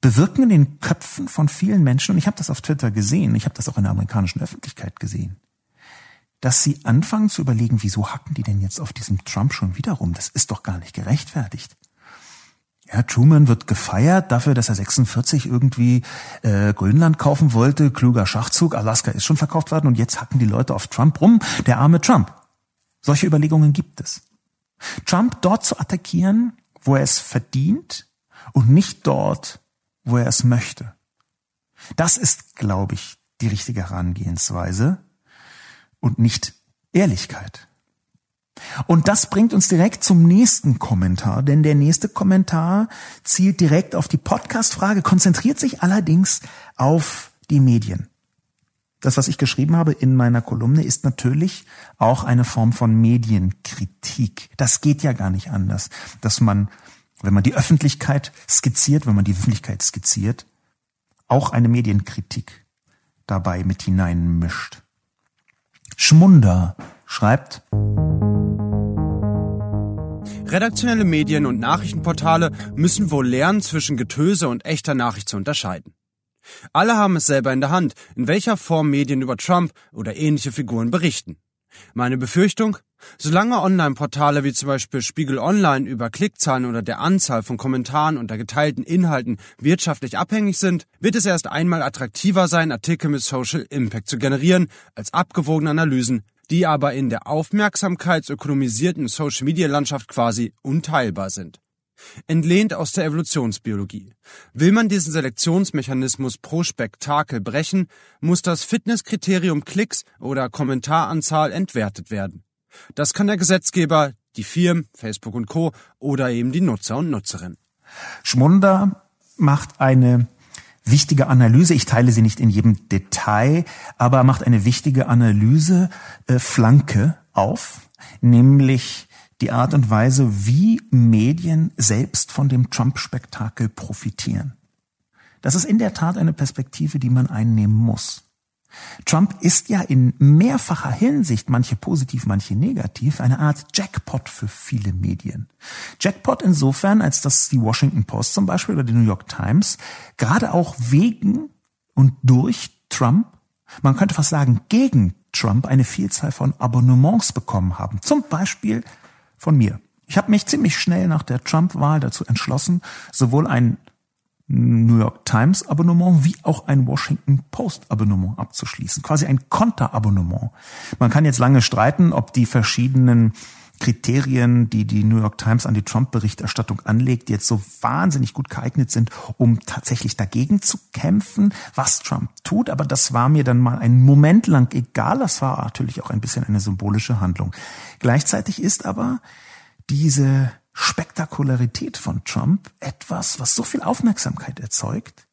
Speaker 2: bewirken in den Köpfen von vielen Menschen, und ich habe das auf Twitter gesehen, ich habe das auch in der amerikanischen Öffentlichkeit gesehen, dass sie anfangen zu überlegen, wieso hacken die denn jetzt auf diesem Trump schon wieder rum? Das ist doch gar nicht gerechtfertigt. Ja, Truman wird gefeiert dafür, dass er 46 irgendwie äh, Grönland kaufen wollte. Kluger Schachzug. Alaska ist schon verkauft worden und jetzt hacken die Leute auf Trump rum. Der arme Trump. Solche Überlegungen gibt es. Trump dort zu attackieren, wo er es verdient und nicht dort, wo er es möchte. Das ist, glaube ich, die richtige Herangehensweise und nicht Ehrlichkeit. Und das bringt uns direkt zum nächsten Kommentar, denn der nächste Kommentar zielt direkt auf die Podcast-Frage, konzentriert sich allerdings auf die Medien. Das, was ich geschrieben habe in meiner Kolumne, ist natürlich auch eine Form von Medienkritik. Das geht ja gar nicht anders, dass man, wenn man die Öffentlichkeit skizziert, wenn man die Öffentlichkeit skizziert, auch eine Medienkritik dabei mit hineinmischt. Schmunder schreibt,
Speaker 1: Redaktionelle Medien und Nachrichtenportale müssen wohl lernen, zwischen Getöse und echter Nachricht zu unterscheiden. Alle haben es selber in der Hand, in welcher Form Medien über Trump oder ähnliche Figuren berichten. Meine Befürchtung? Solange Online-Portale wie zum Beispiel Spiegel Online über Klickzahlen oder der Anzahl von Kommentaren unter geteilten Inhalten wirtschaftlich abhängig sind, wird es erst einmal attraktiver sein, Artikel mit Social Impact zu generieren, als abgewogene Analysen, die aber in der aufmerksamkeitsökonomisierten Social-Media-Landschaft quasi unteilbar sind. Entlehnt aus der Evolutionsbiologie. Will man diesen Selektionsmechanismus pro Spektakel brechen, muss das Fitnesskriterium Klicks oder Kommentaranzahl entwertet werden. Das kann der Gesetzgeber, die Firmen, Facebook und Co. oder eben die Nutzer und Nutzerinnen.
Speaker 2: Schmunder macht eine wichtige Analyse. Ich teile sie nicht in jedem Detail, aber macht eine wichtige Analyse äh, Flanke auf, nämlich die Art und Weise, wie Medien selbst von dem Trump-Spektakel profitieren. Das ist in der Tat eine Perspektive, die man einnehmen muss. Trump ist ja in mehrfacher Hinsicht, manche positiv, manche negativ, eine Art Jackpot für viele Medien. Jackpot insofern, als dass die Washington Post zum Beispiel oder die New York Times gerade auch wegen und durch Trump, man könnte fast sagen gegen Trump, eine Vielzahl von Abonnements bekommen haben. Zum Beispiel von mir. Ich habe mich ziemlich schnell nach der Trump-Wahl dazu entschlossen, sowohl ein New York Times Abonnement wie auch ein Washington Post Abonnement abzuschließen. Quasi ein Konterabonnement. Man kann jetzt lange streiten, ob die verschiedenen Kriterien, die die New York Times an die Trump-Berichterstattung anlegt, jetzt so wahnsinnig gut geeignet sind, um tatsächlich dagegen zu kämpfen, was Trump tut. Aber das war mir dann mal einen Moment lang egal. Das war natürlich auch ein bisschen eine symbolische Handlung. Gleichzeitig ist aber diese Spektakularität von Trump etwas, was so viel Aufmerksamkeit erzeugt,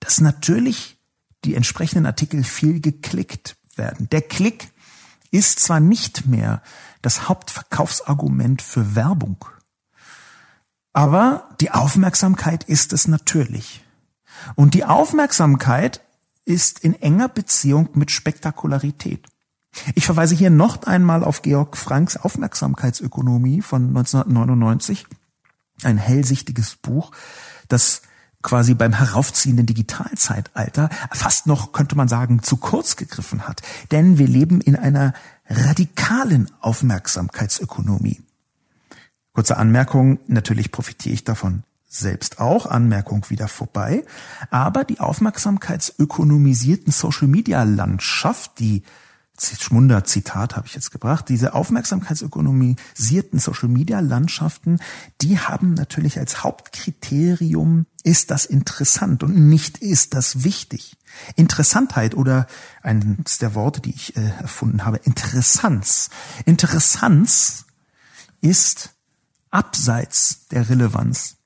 Speaker 2: dass natürlich die entsprechenden Artikel viel geklickt werden. Der Klick ist zwar nicht mehr das Hauptverkaufsargument für Werbung, aber die Aufmerksamkeit ist es natürlich. Und die Aufmerksamkeit ist in enger Beziehung mit Spektakularität. Ich verweise hier noch einmal auf Georg Franks Aufmerksamkeitsökonomie von 1999, ein hellsichtiges Buch, das quasi beim heraufziehenden Digitalzeitalter fast noch, könnte man sagen, zu kurz gegriffen hat. Denn wir leben in einer radikalen Aufmerksamkeitsökonomie. Kurze Anmerkung, natürlich profitiere ich davon selbst auch, Anmerkung wieder vorbei, aber die aufmerksamkeitsökonomisierten Social-Media-Landschaft, die Schmunder-Zitat habe ich jetzt gebracht. Diese aufmerksamkeitsökonomisierten Social-Media-Landschaften, die haben natürlich als Hauptkriterium, ist das interessant und nicht ist das wichtig. Interessantheit oder eines der Worte, die ich äh, erfunden habe, Interessanz. Interessanz ist abseits der Relevanz.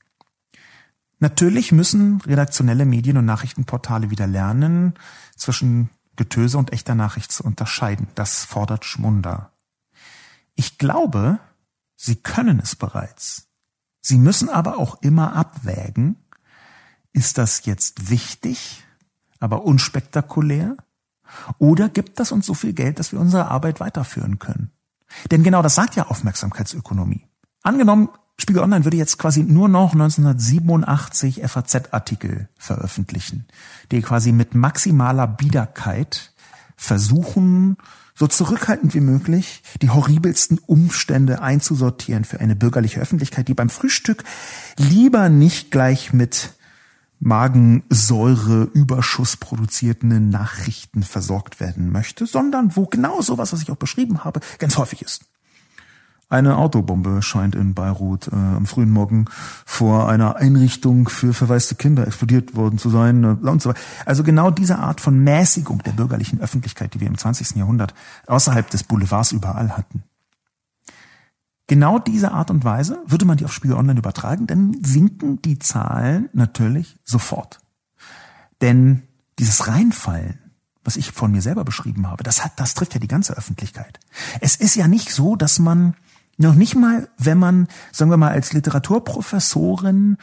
Speaker 2: Natürlich müssen redaktionelle Medien und Nachrichtenportale wieder lernen, zwischen Getöse und echter Nachricht zu unterscheiden. Das fordert Schmunder. Ich glaube, sie können es bereits. Sie müssen aber auch immer abwägen, ist das jetzt wichtig, aber unspektakulär? Oder gibt das uns so viel Geld, dass wir unsere Arbeit weiterführen können? Denn genau das sagt ja Aufmerksamkeitsökonomie. Angenommen, Spiegel Online würde jetzt quasi nur noch 1987 FAZ-Artikel veröffentlichen, die quasi mit maximaler Biederkeit versuchen, so zurückhaltend wie möglich die horribelsten Umstände einzusortieren für eine bürgerliche Öffentlichkeit, die beim Frühstück lieber nicht gleich mit Magensäureüberschuss produzierten Nachrichten versorgt werden möchte, sondern wo genau sowas, was ich auch beschrieben habe, ganz häufig ist. Eine Autobombe scheint in Beirut äh, am frühen Morgen vor einer Einrichtung für verwaiste Kinder explodiert worden zu sein äh, und so weiter. Also genau diese Art von Mäßigung der bürgerlichen Öffentlichkeit, die wir im 20. Jahrhundert außerhalb des Boulevards überall hatten. Genau diese Art und Weise würde man die auf Spiegel Online übertragen, dann sinken die Zahlen natürlich sofort. Denn dieses Reinfallen was ich von mir selber beschrieben habe, das hat, das trifft ja die ganze Öffentlichkeit. Es ist ja nicht so, dass man noch nicht mal, wenn man, sagen wir mal, als Literaturprofessorin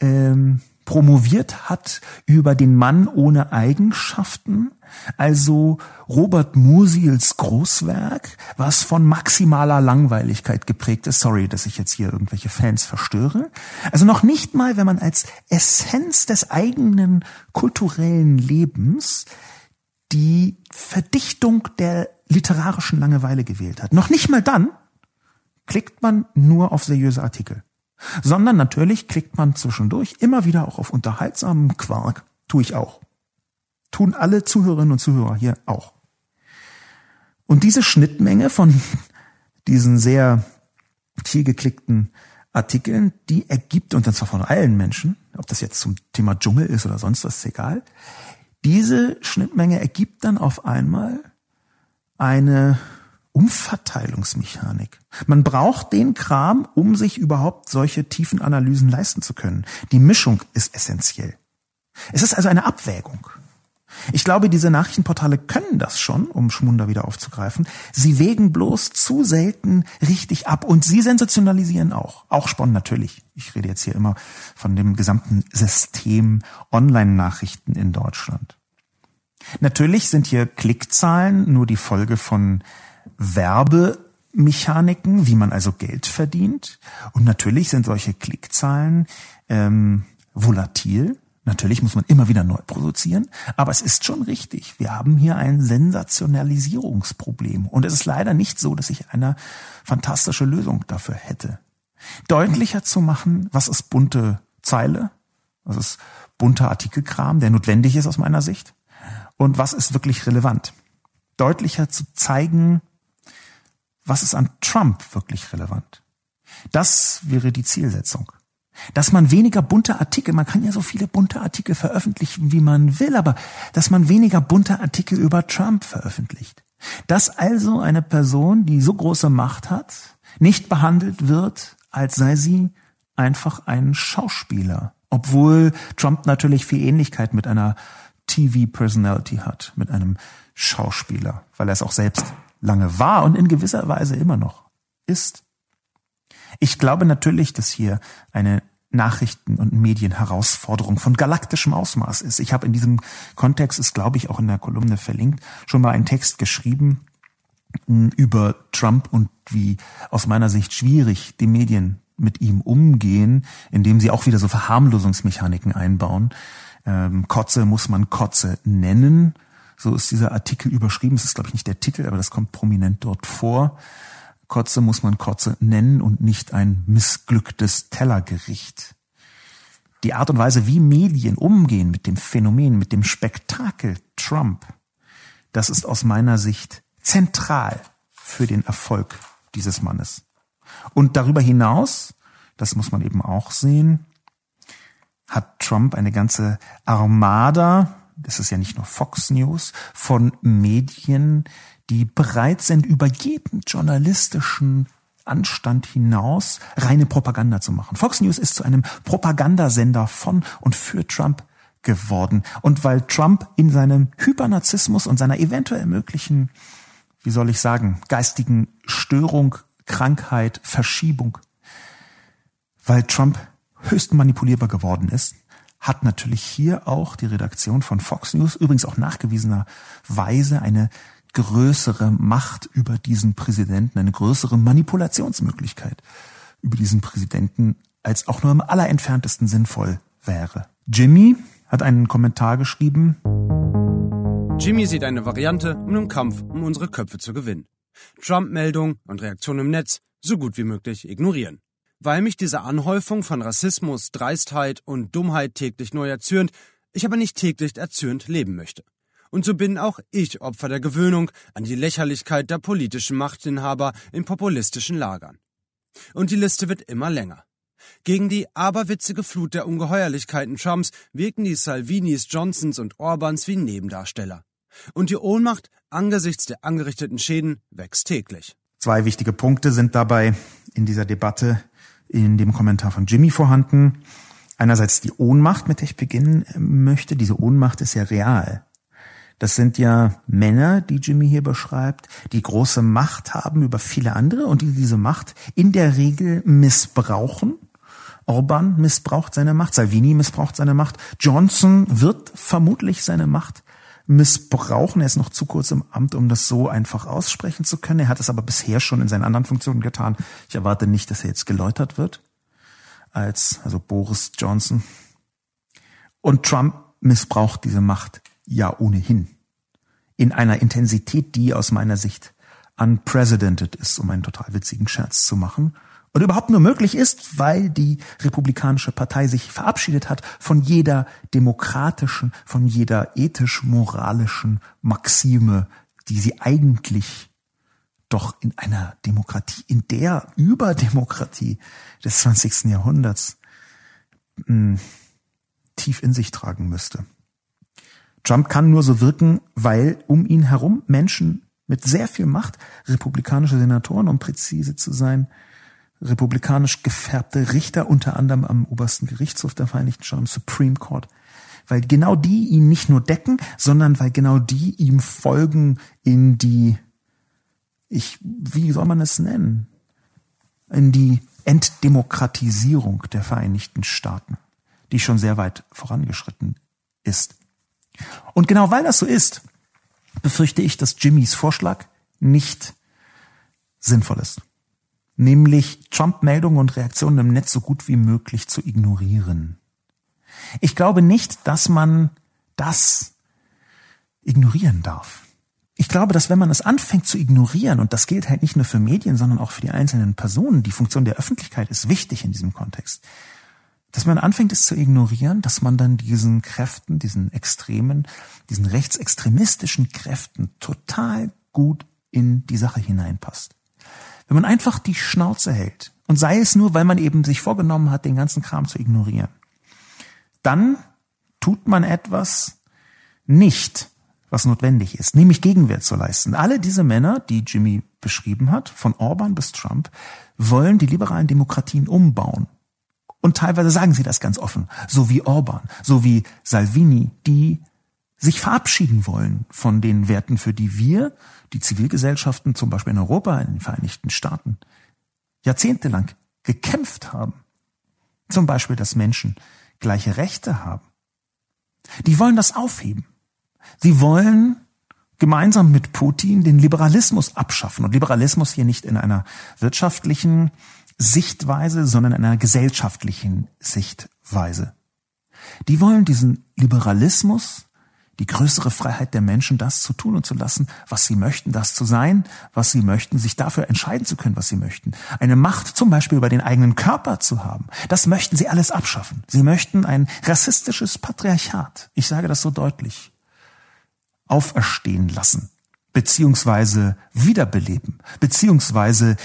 Speaker 2: ähm, promoviert hat über den Mann ohne Eigenschaften, also Robert Musils Großwerk, was von maximaler Langweiligkeit geprägt ist. Sorry, dass ich jetzt hier irgendwelche Fans verstöre. Also noch nicht mal, wenn man als Essenz des eigenen kulturellen Lebens die Verdichtung der literarischen Langeweile gewählt hat. Noch nicht mal dann klickt man nur auf seriöse Artikel, sondern natürlich klickt man zwischendurch immer wieder auch auf unterhaltsamen Quark. Tue ich auch. Tun alle Zuhörerinnen und Zuhörer hier auch. Und diese Schnittmenge von diesen sehr viel geklickten Artikeln, die ergibt, und zwar von allen Menschen, ob das jetzt zum Thema Dschungel ist oder sonst was, ist egal, diese Schnittmenge ergibt dann auf einmal eine Umverteilungsmechanik. Man braucht den Kram, um sich überhaupt solche tiefen Analysen leisten zu können. Die Mischung ist essentiell. Es ist also eine Abwägung. Ich glaube, diese Nachrichtenportale können das schon, um Schmunder wieder aufzugreifen. Sie wägen bloß zu selten richtig ab und sie sensationalisieren auch. Auch Spon natürlich. Ich rede jetzt hier immer von dem gesamten System Online-Nachrichten in Deutschland. Natürlich sind hier Klickzahlen nur die Folge von Werbemechaniken, wie man also Geld verdient. Und natürlich sind solche Klickzahlen ähm, volatil. Natürlich muss man immer wieder neu produzieren, aber es ist schon richtig. Wir haben hier ein Sensationalisierungsproblem. Und es ist leider nicht so, dass ich eine fantastische Lösung dafür hätte. Deutlicher zu machen, was ist bunte Zeile, was ist bunter Artikelkram, der notwendig ist aus meiner Sicht, und was ist wirklich relevant. Deutlicher zu zeigen, was ist an Trump wirklich relevant? Das wäre die Zielsetzung. Dass man weniger bunte Artikel, man kann ja so viele bunte Artikel veröffentlichen, wie man will, aber dass man weniger bunte Artikel über Trump veröffentlicht. Dass also eine Person, die so große Macht hat, nicht behandelt wird, als sei sie einfach ein Schauspieler. Obwohl Trump natürlich viel Ähnlichkeit mit einer TV-Personality hat, mit einem Schauspieler, weil er es auch selbst lange war und in gewisser Weise immer noch ist. Ich glaube natürlich, dass hier eine Nachrichten- und Medienherausforderung von galaktischem Ausmaß ist. Ich habe in diesem Kontext, ist glaube ich auch in der Kolumne verlinkt, schon mal einen Text geschrieben über Trump und wie aus meiner Sicht schwierig die Medien mit ihm umgehen, indem sie auch wieder so Verharmlosungsmechaniken einbauen. Ähm, Kotze muss man Kotze nennen. So ist dieser Artikel überschrieben. Das ist, glaube ich, nicht der Titel, aber das kommt prominent dort vor. Kotze muss man Kotze nennen und nicht ein missglücktes Tellergericht. Die Art und Weise, wie Medien umgehen mit dem Phänomen, mit dem Spektakel Trump, das ist aus meiner Sicht zentral für den Erfolg dieses Mannes. Und darüber hinaus, das muss man eben auch sehen, hat Trump eine ganze Armada, das ist ja nicht nur Fox News, von Medien, die bereit sind, über jeden journalistischen Anstand hinaus reine Propaganda zu machen. Fox News ist zu einem Propagandasender von und für Trump geworden. Und weil Trump in seinem Hypernarzissmus und seiner eventuell möglichen, wie soll ich sagen, geistigen Störung, Krankheit, Verschiebung, weil Trump höchst manipulierbar geworden ist, hat natürlich hier auch die Redaktion von Fox News, übrigens auch nachgewiesenerweise, eine größere Macht über diesen Präsidenten, eine größere Manipulationsmöglichkeit über diesen Präsidenten, als auch nur im allerentferntesten sinnvoll wäre. Jimmy hat einen Kommentar geschrieben.
Speaker 1: Jimmy sieht eine Variante, um im Kampf um unsere Köpfe zu gewinnen. Trump-Meldungen und Reaktionen im Netz so gut wie möglich ignorieren. Weil mich diese Anhäufung von Rassismus, Dreistheit und Dummheit täglich neu erzürnt, ich aber nicht täglich erzürnt leben möchte. Und so bin auch ich Opfer der Gewöhnung an die Lächerlichkeit der politischen Machtinhaber in populistischen Lagern. Und die Liste wird immer länger. Gegen die aberwitzige Flut der Ungeheuerlichkeiten Trumps wirken die Salvinis, Johnsons und Orbans wie Nebendarsteller. Und die Ohnmacht angesichts der angerichteten Schäden wächst täglich.
Speaker 2: Zwei wichtige Punkte sind dabei in dieser Debatte in dem Kommentar von Jimmy vorhanden. Einerseits die Ohnmacht, mit der ich beginnen möchte. Diese Ohnmacht ist ja real. Das sind ja Männer, die Jimmy hier beschreibt, die große Macht haben über viele andere und die diese Macht in der Regel missbrauchen. Orban missbraucht seine Macht, Salvini missbraucht seine Macht, Johnson wird vermutlich seine Macht missbrauchen. Er ist noch zu kurz im Amt, um das so einfach aussprechen zu können. Er hat es aber bisher schon in seinen anderen Funktionen getan. Ich erwarte nicht, dass er jetzt geläutert wird als, also Boris Johnson. Und Trump missbraucht diese Macht ja ohnehin. In einer Intensität, die aus meiner Sicht unprecedented ist, um einen total witzigen Scherz zu machen und überhaupt nur möglich ist, weil die Republikanische Partei sich verabschiedet hat von jeder demokratischen, von jeder ethisch-moralischen Maxime, die sie eigentlich doch in einer Demokratie, in der Überdemokratie des 20. Jahrhunderts mh, hm, tief in sich tragen müsste. Trump kann nur so wirken, weil um ihn herum Menschen mit sehr viel Macht, republikanische Senatoren, um präzise zu sein, republikanisch gefärbte Richter, unter anderem am obersten Gerichtshof der Vereinigten Staaten, im Supreme Court, weil genau die ihn nicht nur decken, sondern weil genau die ihm folgen in die, ich, wie soll man es nennen, in die Entdemokratisierung der Vereinigten Staaten, die schon sehr weit vorangeschritten ist. Und genau weil das so ist, befürchte ich, dass Jimmys Vorschlag nicht sinnvoll ist nämlich Trump-Meldungen und Reaktionen im Netz so gut wie möglich zu ignorieren. Ich glaube nicht, dass man das ignorieren darf. Ich glaube, dass wenn man es anfängt zu ignorieren, und das gilt halt nicht nur für Medien, sondern auch für die einzelnen Personen, die Funktion der Öffentlichkeit ist wichtig in diesem Kontext, dass man anfängt es zu ignorieren, dass man dann diesen Kräften, diesen extremen, diesen rechtsextremistischen Kräften total gut in die Sache hineinpasst. Wenn man einfach die Schnauze hält und sei es nur, weil man eben sich vorgenommen hat, den ganzen Kram zu ignorieren, dann tut man etwas nicht, was notwendig ist, nämlich Gegenwehr zu leisten. Alle diese Männer, die Jimmy beschrieben hat, von Orban bis Trump, wollen die liberalen Demokratien umbauen. Und teilweise sagen sie das ganz offen, so wie Orban, so wie Salvini, die sich verabschieden wollen von den Werten, für die wir, die Zivilgesellschaften, zum Beispiel in Europa, in den Vereinigten Staaten, jahrzehntelang gekämpft haben. Zum Beispiel, dass Menschen gleiche Rechte haben. Die wollen das aufheben. Sie wollen gemeinsam mit Putin den Liberalismus abschaffen. Und Liberalismus hier nicht in einer wirtschaftlichen Sichtweise, sondern in einer gesellschaftlichen Sichtweise. Die wollen diesen Liberalismus die größere Freiheit der Menschen, das zu tun und zu lassen, was sie möchten, das zu sein, was sie möchten, sich dafür entscheiden zu können, was sie möchten. Eine Macht zum Beispiel über den eigenen Körper zu haben, das möchten sie alles abschaffen. Sie möchten ein rassistisches Patriarchat, ich sage das so deutlich, auferstehen lassen. beziehungsweise wiederbeleben, beziehungsweise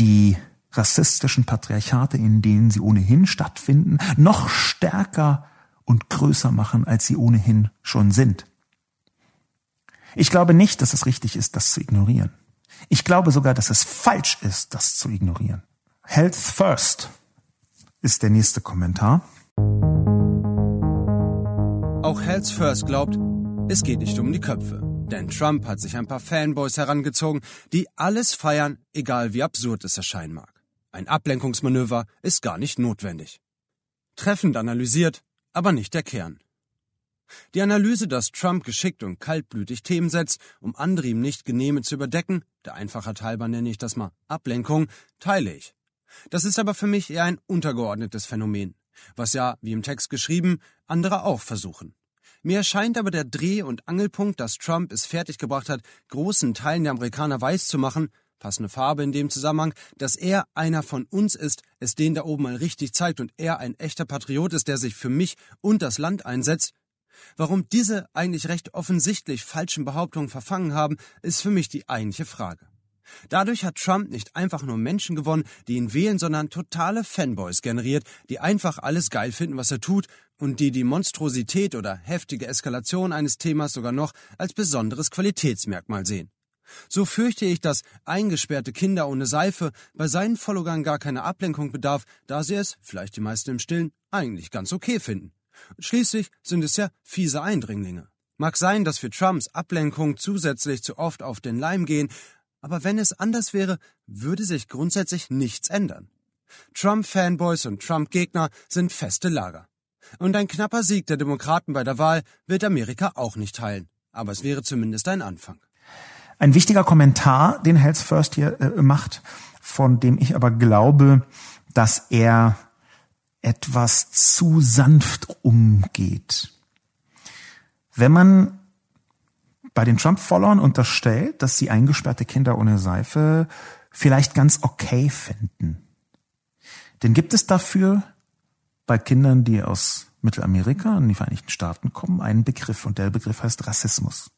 Speaker 2: die rassistischen Patriarchate, in denen sie ohnehin stattfinden, noch stärker und größer machen, als sie ohnehin schon sind. Ich glaube nicht, dass es richtig ist, das zu ignorieren. Ich glaube sogar, dass es falsch ist, das zu ignorieren. Health first ist der nächste Kommentar.
Speaker 1: Auch Health First glaubt, es geht nicht um die Köpfe. Denn Trump hat sich ein paar Fanboys herangezogen, die alles feiern, egal wie absurd es erscheinen mag. Ein Ablenkungsmanöver ist gar nicht notwendig. Treffend analysiert, aber nicht der Kern. Die Analyse, dass Trump geschickt und kaltblütig Themen setzt, um andere ihm nicht genehme zu überdecken, der Einfachheit halber nenne ich das mal Ablenkung, teile ich. Das ist aber für mich eher ein untergeordnetes Phänomen, was ja, wie im Text geschrieben, andere auch versuchen. Mir erscheint aber der Dreh- und Angelpunkt, dass Trump es fertiggebracht hat, großen Teilen der Amerikaner weiß zu machen, passende Farbe in dem Zusammenhang, dass er einer von uns ist, es den da oben mal richtig zeigt und er ein echter Patriot ist, der sich für mich und das Land einsetzt. Warum diese eigentlich recht offensichtlich falschen Behauptungen verfangen haben, ist für mich die eigentliche Frage. Dadurch hat Trump nicht einfach nur Menschen gewonnen, die ihn wählen, sondern totale Fanboys generiert, die einfach alles geil finden, was er tut und die die Monstrosität oder heftige Eskalation eines Themas sogar noch als besonderes Qualitätsmerkmal sehen. So fürchte ich, dass eingesperrte Kinder ohne Seife bei seinen Followern gar keine Ablenkung bedarf, da sie es, vielleicht die meisten im Stillen, eigentlich ganz okay finden. Schließlich sind es ja fiese Eindringlinge. Mag sein, dass für Trumps Ablenkung zusätzlich zu oft auf den Leim gehen, aber wenn es anders wäre, würde sich grundsätzlich nichts ändern. Trump-Fanboys und Trump-Gegner sind feste Lager. Und ein knapper Sieg der Demokraten bei der Wahl wird Amerika auch nicht heilen. Aber es wäre zumindest ein Anfang.
Speaker 2: Ein wichtiger Kommentar, den Hells First hier äh, macht, von dem ich aber glaube, dass er etwas zu sanft umgeht. Wenn man bei den Trump-Followern unterstellt, dass sie eingesperrte Kinder ohne Seife vielleicht ganz okay finden, denn gibt es dafür bei Kindern, die aus Mittelamerika und die Vereinigten Staaten kommen, einen Begriff und der Begriff heißt Rassismus.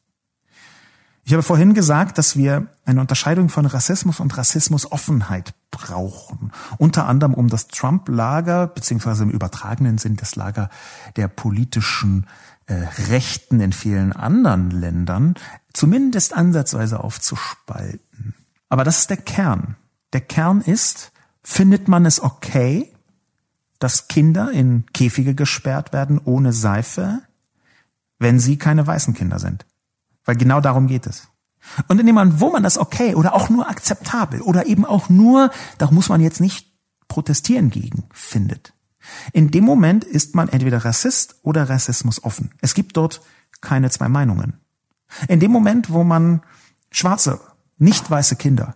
Speaker 2: Ich habe vorhin gesagt, dass wir eine Unterscheidung von Rassismus und Rassismusoffenheit brauchen. Unter anderem um das Trump-Lager, beziehungsweise im übertragenen Sinn das Lager der politischen äh, Rechten in vielen anderen Ländern, zumindest ansatzweise aufzuspalten. Aber das ist der Kern. Der Kern ist, findet man es okay, dass Kinder in Käfige gesperrt werden ohne Seife, wenn sie keine weißen Kinder sind? Weil genau darum geht es. Und in dem Moment, wo man das okay oder auch nur akzeptabel oder eben auch nur, da muss man jetzt nicht protestieren gegen, findet. In dem Moment ist man entweder Rassist oder Rassismus offen. Es gibt dort keine zwei Meinungen. In dem Moment, wo man schwarze, nicht weiße Kinder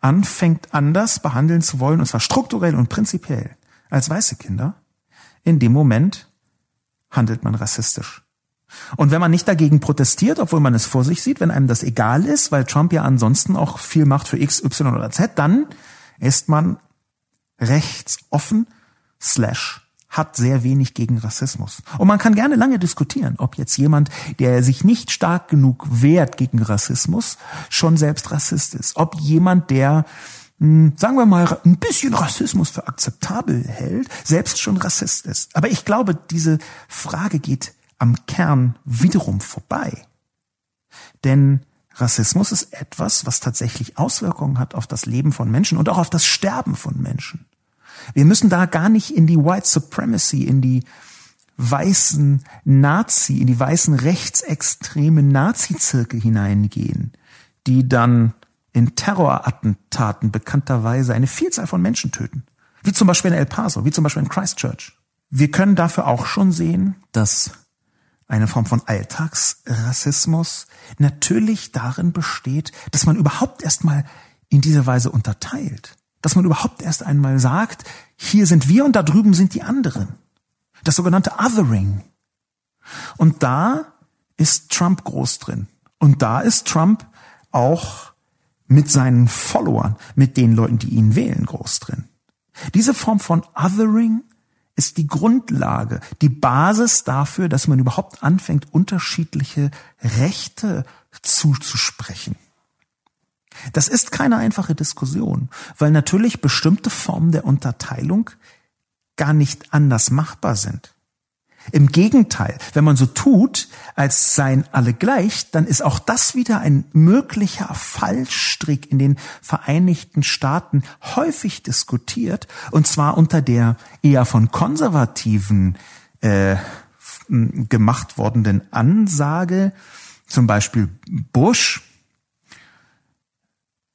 Speaker 2: anfängt anders behandeln zu wollen, und zwar strukturell und prinzipiell, als weiße Kinder, in dem Moment handelt man rassistisch. Und wenn man nicht dagegen protestiert, obwohl man es vor sich sieht, wenn einem das egal ist, weil Trump ja ansonsten auch viel macht für X, Y oder Z, dann ist man rechtsoffen slash hat sehr wenig gegen Rassismus. Und man kann gerne lange diskutieren, ob jetzt jemand, der sich nicht stark genug wehrt gegen Rassismus, schon selbst Rassist ist. Ob jemand, der, hm, sagen wir mal, ein bisschen Rassismus für akzeptabel hält, selbst schon Rassist ist. Aber ich glaube, diese Frage geht am Kern wiederum vorbei. Denn Rassismus ist etwas, was tatsächlich Auswirkungen hat auf das Leben von Menschen und auch auf das Sterben von Menschen. Wir müssen da gar nicht in die White Supremacy, in die weißen Nazi, in die weißen rechtsextremen Nazi-Zirkel hineingehen, die dann in Terrorattentaten bekannterweise eine Vielzahl von Menschen töten. Wie zum Beispiel in El Paso, wie zum Beispiel in Christchurch. Wir können dafür auch schon sehen, dass eine Form von Alltagsrassismus natürlich darin besteht, dass man überhaupt erstmal in dieser Weise unterteilt. Dass man überhaupt erst einmal sagt, hier sind wir und da drüben sind die anderen. Das sogenannte Othering. Und da ist Trump groß drin. Und da ist Trump auch mit seinen Followern, mit den Leuten, die ihn wählen, groß drin. Diese Form von Othering ist die Grundlage, die Basis dafür, dass man überhaupt anfängt, unterschiedliche Rechte zuzusprechen. Das ist keine einfache Diskussion, weil natürlich bestimmte Formen der Unterteilung gar nicht anders machbar sind. Im Gegenteil, wenn man so tut, als seien alle gleich, dann ist auch das wieder ein möglicher Fallstrick in den Vereinigten Staaten häufig diskutiert, und zwar unter der eher von Konservativen äh, gemacht wordenen Ansage, zum Beispiel Bush,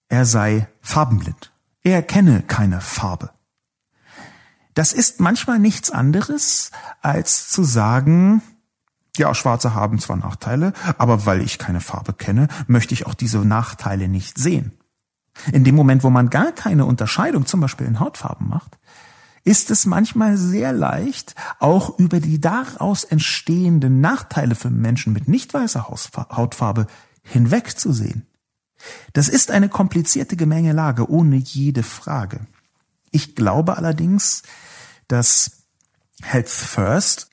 Speaker 2: er sei farbenblind. Er kenne keine Farbe. Das ist manchmal nichts anderes, als zu sagen, ja, Schwarze haben zwar Nachteile, aber weil ich keine Farbe kenne, möchte ich auch diese Nachteile nicht sehen. In dem Moment, wo man gar keine Unterscheidung zum Beispiel in Hautfarben macht, ist es manchmal sehr leicht, auch über die daraus entstehenden Nachteile für Menschen mit nicht weißer Hautfarbe hinwegzusehen. Das ist eine komplizierte Gemengelage, ohne jede Frage. Ich glaube allerdings, dass Health First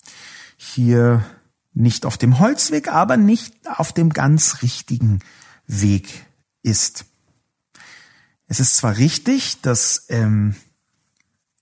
Speaker 2: hier nicht auf dem Holzweg, aber nicht auf dem ganz richtigen Weg ist. Es ist zwar richtig, dass ähm,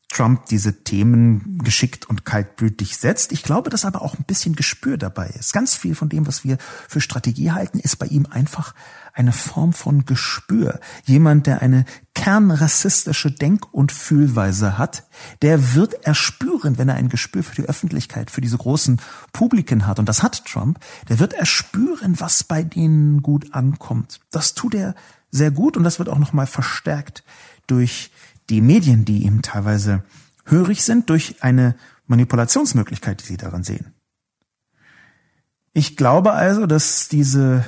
Speaker 2: Trump diese Themen geschickt und kaltblütig setzt. Ich glaube, dass aber auch ein bisschen Gespür dabei ist. Ganz viel von dem, was wir für Strategie halten, ist bei ihm einfach eine Form von Gespür. Jemand, der eine kernrassistische Denk- und Fühlweise hat, der wird erspüren, wenn er ein Gespür für die Öffentlichkeit, für diese großen Publiken hat, und das hat Trump, der wird erspüren, was bei denen gut ankommt. Das tut er sehr gut und das wird auch nochmal verstärkt durch die Medien, die ihm teilweise hörig sind, durch eine Manipulationsmöglichkeit, die sie darin sehen. Ich glaube also, dass diese,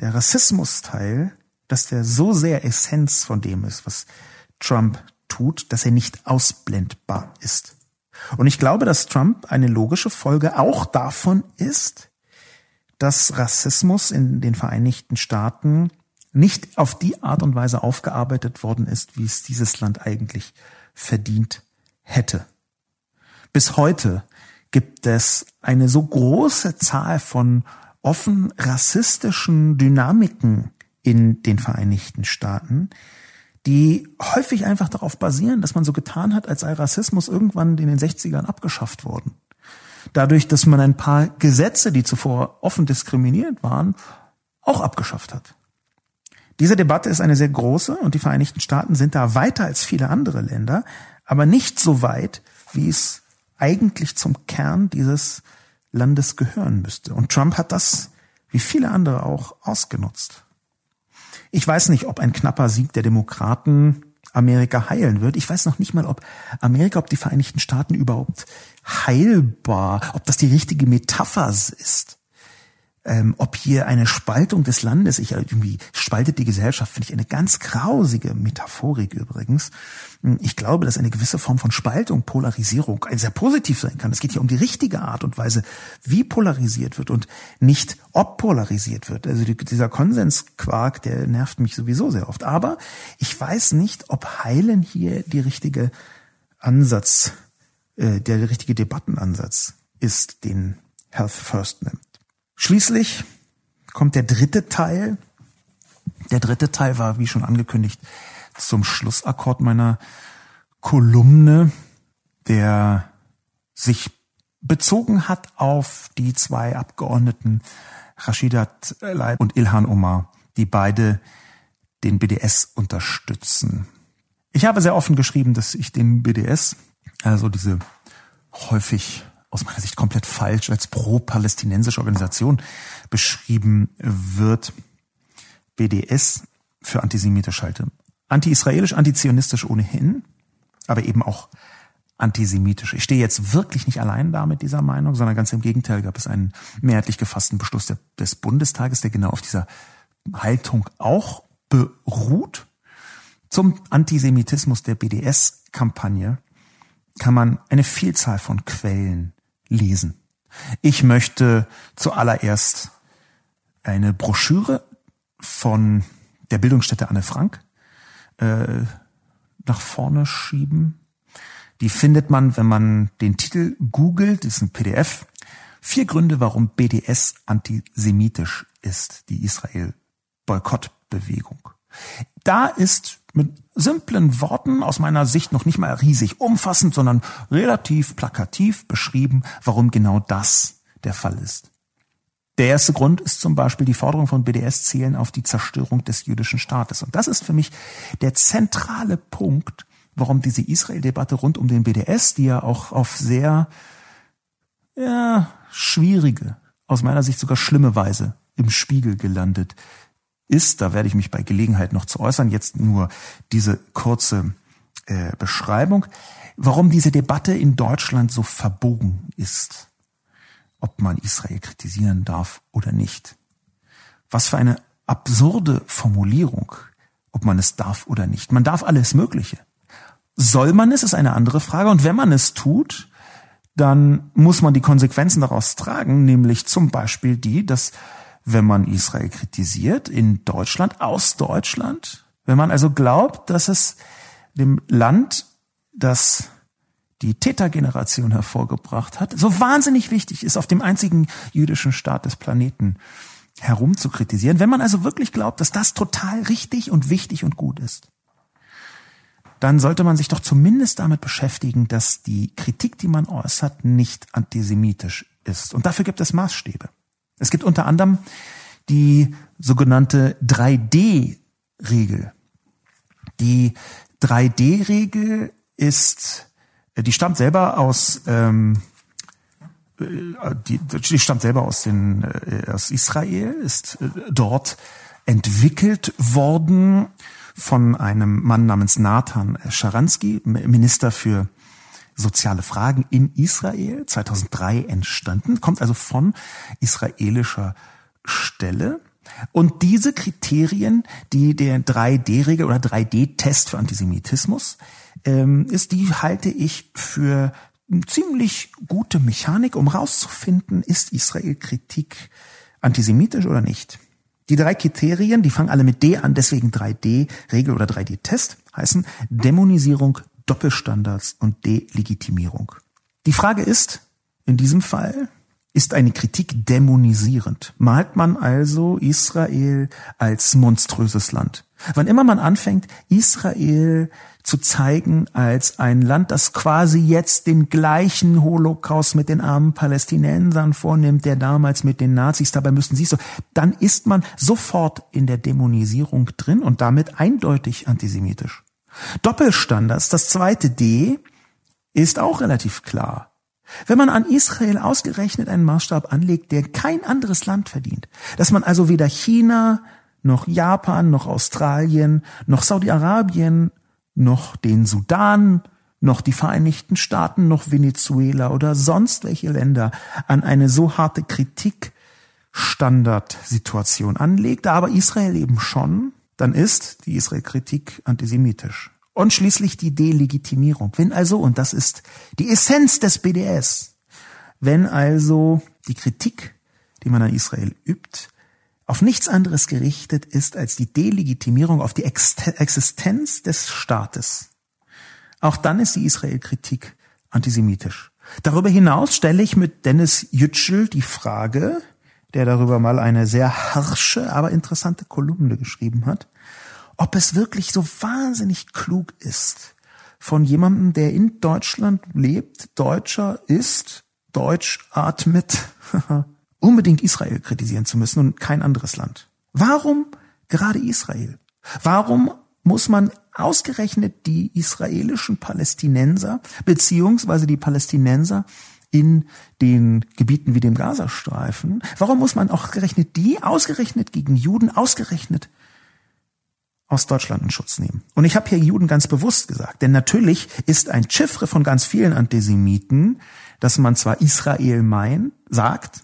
Speaker 2: der Rassismus-Teil, dass der so sehr Essenz von dem ist, was Trump tut, dass er nicht ausblendbar ist. Und ich glaube, dass Trump eine logische Folge auch davon ist, dass Rassismus in den Vereinigten Staaten nicht auf die Art und Weise aufgearbeitet worden ist, wie es dieses Land eigentlich verdient hätte. Bis heute gibt es eine so große Zahl von offen rassistischen Dynamiken in den Vereinigten Staaten, die häufig einfach darauf basieren, dass man so getan hat, als sei Rassismus irgendwann in den 60ern abgeschafft worden. Dadurch, dass man ein paar Gesetze, die zuvor offen diskriminierend waren, auch abgeschafft hat. Diese Debatte ist eine sehr große und die Vereinigten Staaten sind da weiter als viele andere Länder, aber nicht so weit, wie es eigentlich zum Kern dieses Landes gehören müsste. Und Trump hat das, wie viele andere auch, ausgenutzt. Ich weiß nicht, ob ein knapper Sieg der Demokraten Amerika heilen wird. Ich weiß noch nicht mal, ob Amerika, ob die Vereinigten Staaten überhaupt heilbar, ob das die richtige Metapher ist ähm, ob hier eine Spaltung des Landes, ich irgendwie spaltet die Gesellschaft, finde ich eine ganz grausige Metaphorik übrigens. Hm, ich glaube, dass eine gewisse Form von Spaltung, Polarisierung sehr positiv sein kann. Es geht hier um die richtige Art und Weise, wie polarisiert wird und nicht ob polarisiert wird. Also dieser Konsensquark, der nervt mich sowieso sehr oft. Aber ich weiß nicht, ob Heilen hier die richtige Ansatz, äh, der richtige Debattenansatz ist, den Health First nimmt. Schließlich kommt der dritte Teil. Der dritte Teil war, wie schon angekündigt, zum Schlussakkord meiner Kolumne, der sich bezogen hat auf die zwei Abgeordneten Rashidat Leib und Ilhan Omar, die beide den BDS unterstützen. Ich habe sehr offen geschrieben, dass ich den BDS, also diese häufig aus meiner Sicht komplett falsch als pro-palästinensische Organisation beschrieben wird. BDS für antisemitisch halte. Anti-israelisch, antizionistisch ohnehin, aber eben auch antisemitisch. Ich stehe jetzt wirklich nicht allein da mit dieser Meinung, sondern ganz im Gegenteil gab es einen mehrheitlich gefassten Beschluss des Bundestages, der genau auf dieser Haltung auch beruht. Zum Antisemitismus der BDS-Kampagne kann man eine Vielzahl von Quellen lesen. Ich möchte zuallererst eine Broschüre von der Bildungsstätte Anne Frank äh, nach vorne schieben. Die findet man, wenn man den Titel googelt, ist ein PDF. Vier Gründe, warum BDS antisemitisch ist, die Israel-Boykottbewegung. Da ist mit simplen Worten aus meiner Sicht noch nicht mal riesig umfassend, sondern relativ plakativ beschrieben, warum genau das der Fall ist. Der erste Grund ist zum Beispiel die Forderung von BDS zielen auf die Zerstörung des jüdischen Staates. Und das ist für mich der zentrale Punkt, warum diese Israel-Debatte rund um den BDS, die ja auch auf sehr ja, schwierige, aus meiner Sicht sogar schlimme Weise im Spiegel gelandet ist. Da werde ich mich bei Gelegenheit noch zu äußern. Jetzt nur diese kurze äh, Beschreibung, warum diese Debatte in Deutschland so verbogen ist, ob man Israel kritisieren darf oder nicht. Was für eine absurde Formulierung, ob man es darf oder nicht. Man darf alles Mögliche. Soll man es, ist eine andere Frage. Und wenn man es tut, dann muss man die Konsequenzen daraus tragen, nämlich zum Beispiel die, dass wenn man Israel kritisiert in Deutschland, aus Deutschland, wenn man also glaubt, dass es dem Land, das die Tätergeneration hervorgebracht hat, so wahnsinnig wichtig ist, auf dem einzigen jüdischen Staat des Planeten herum zu kritisieren, wenn man also wirklich glaubt, dass das total richtig und wichtig und gut ist, dann sollte man sich doch zumindest damit beschäftigen, dass die Kritik, die man äußert, nicht antisemitisch ist. Und dafür gibt es Maßstäbe. Es gibt unter anderem die sogenannte 3D-Regel. Die 3D-Regel ist, die stammt selber aus, ähm, äh, die, die stammt selber aus, den, äh, aus Israel, ist äh, dort entwickelt worden von einem Mann namens Nathan Scharansky, Minister für soziale Fragen in Israel, 2003 entstanden, kommt also von israelischer Stelle. Und diese Kriterien, die der 3D-Regel oder 3D-Test für Antisemitismus ähm, ist, die halte ich für ziemlich gute Mechanik, um rauszufinden, ist Israel-Kritik antisemitisch oder nicht. Die drei Kriterien, die fangen alle mit D an, deswegen 3D-Regel oder 3D-Test, heißen Dämonisierung, Doppelstandards und Delegitimierung. Die Frage ist, in diesem Fall, ist eine Kritik dämonisierend. Malt man also Israel als monströses Land. Wann immer man anfängt, Israel zu zeigen als ein Land, das quasi jetzt den gleichen Holocaust mit den armen Palästinensern vornimmt, der damals mit den Nazis, dabei müssten sie so, dann ist man sofort in der Dämonisierung drin und damit eindeutig antisemitisch. Doppelstandards, das zweite D, ist auch relativ klar. Wenn man an Israel ausgerechnet einen Maßstab anlegt, der kein anderes Land verdient, dass man also weder China noch Japan noch Australien noch Saudi-Arabien noch den Sudan noch die Vereinigten Staaten noch Venezuela oder sonst welche Länder an eine so harte Kritikstandardsituation anlegt, aber Israel eben schon, dann ist die Israel-Kritik antisemitisch. Und schließlich die Delegitimierung. Wenn also, und das ist die Essenz des BDS, wenn also die Kritik, die man an Israel übt, auf nichts anderes gerichtet ist als die Delegitimierung auf die Existenz des Staates, auch dann ist die Israel-Kritik antisemitisch. Darüber hinaus stelle ich mit Dennis Yücel die Frage, der darüber mal eine sehr harsche, aber interessante Kolumne geschrieben hat, ob es wirklich so wahnsinnig klug ist, von jemandem, der in Deutschland lebt, Deutscher ist, Deutsch atmet, unbedingt Israel kritisieren zu müssen und kein anderes Land. Warum gerade Israel? Warum muss man ausgerechnet die israelischen Palästinenser beziehungsweise die Palästinenser in den Gebieten wie dem Gazastreifen, warum muss man auch gerechnet die, ausgerechnet gegen Juden, ausgerechnet aus Deutschland in Schutz nehmen. Und ich habe hier Juden ganz bewusst gesagt, denn natürlich ist ein Chiffre von ganz vielen Antisemiten, dass man zwar Israel meint, sagt,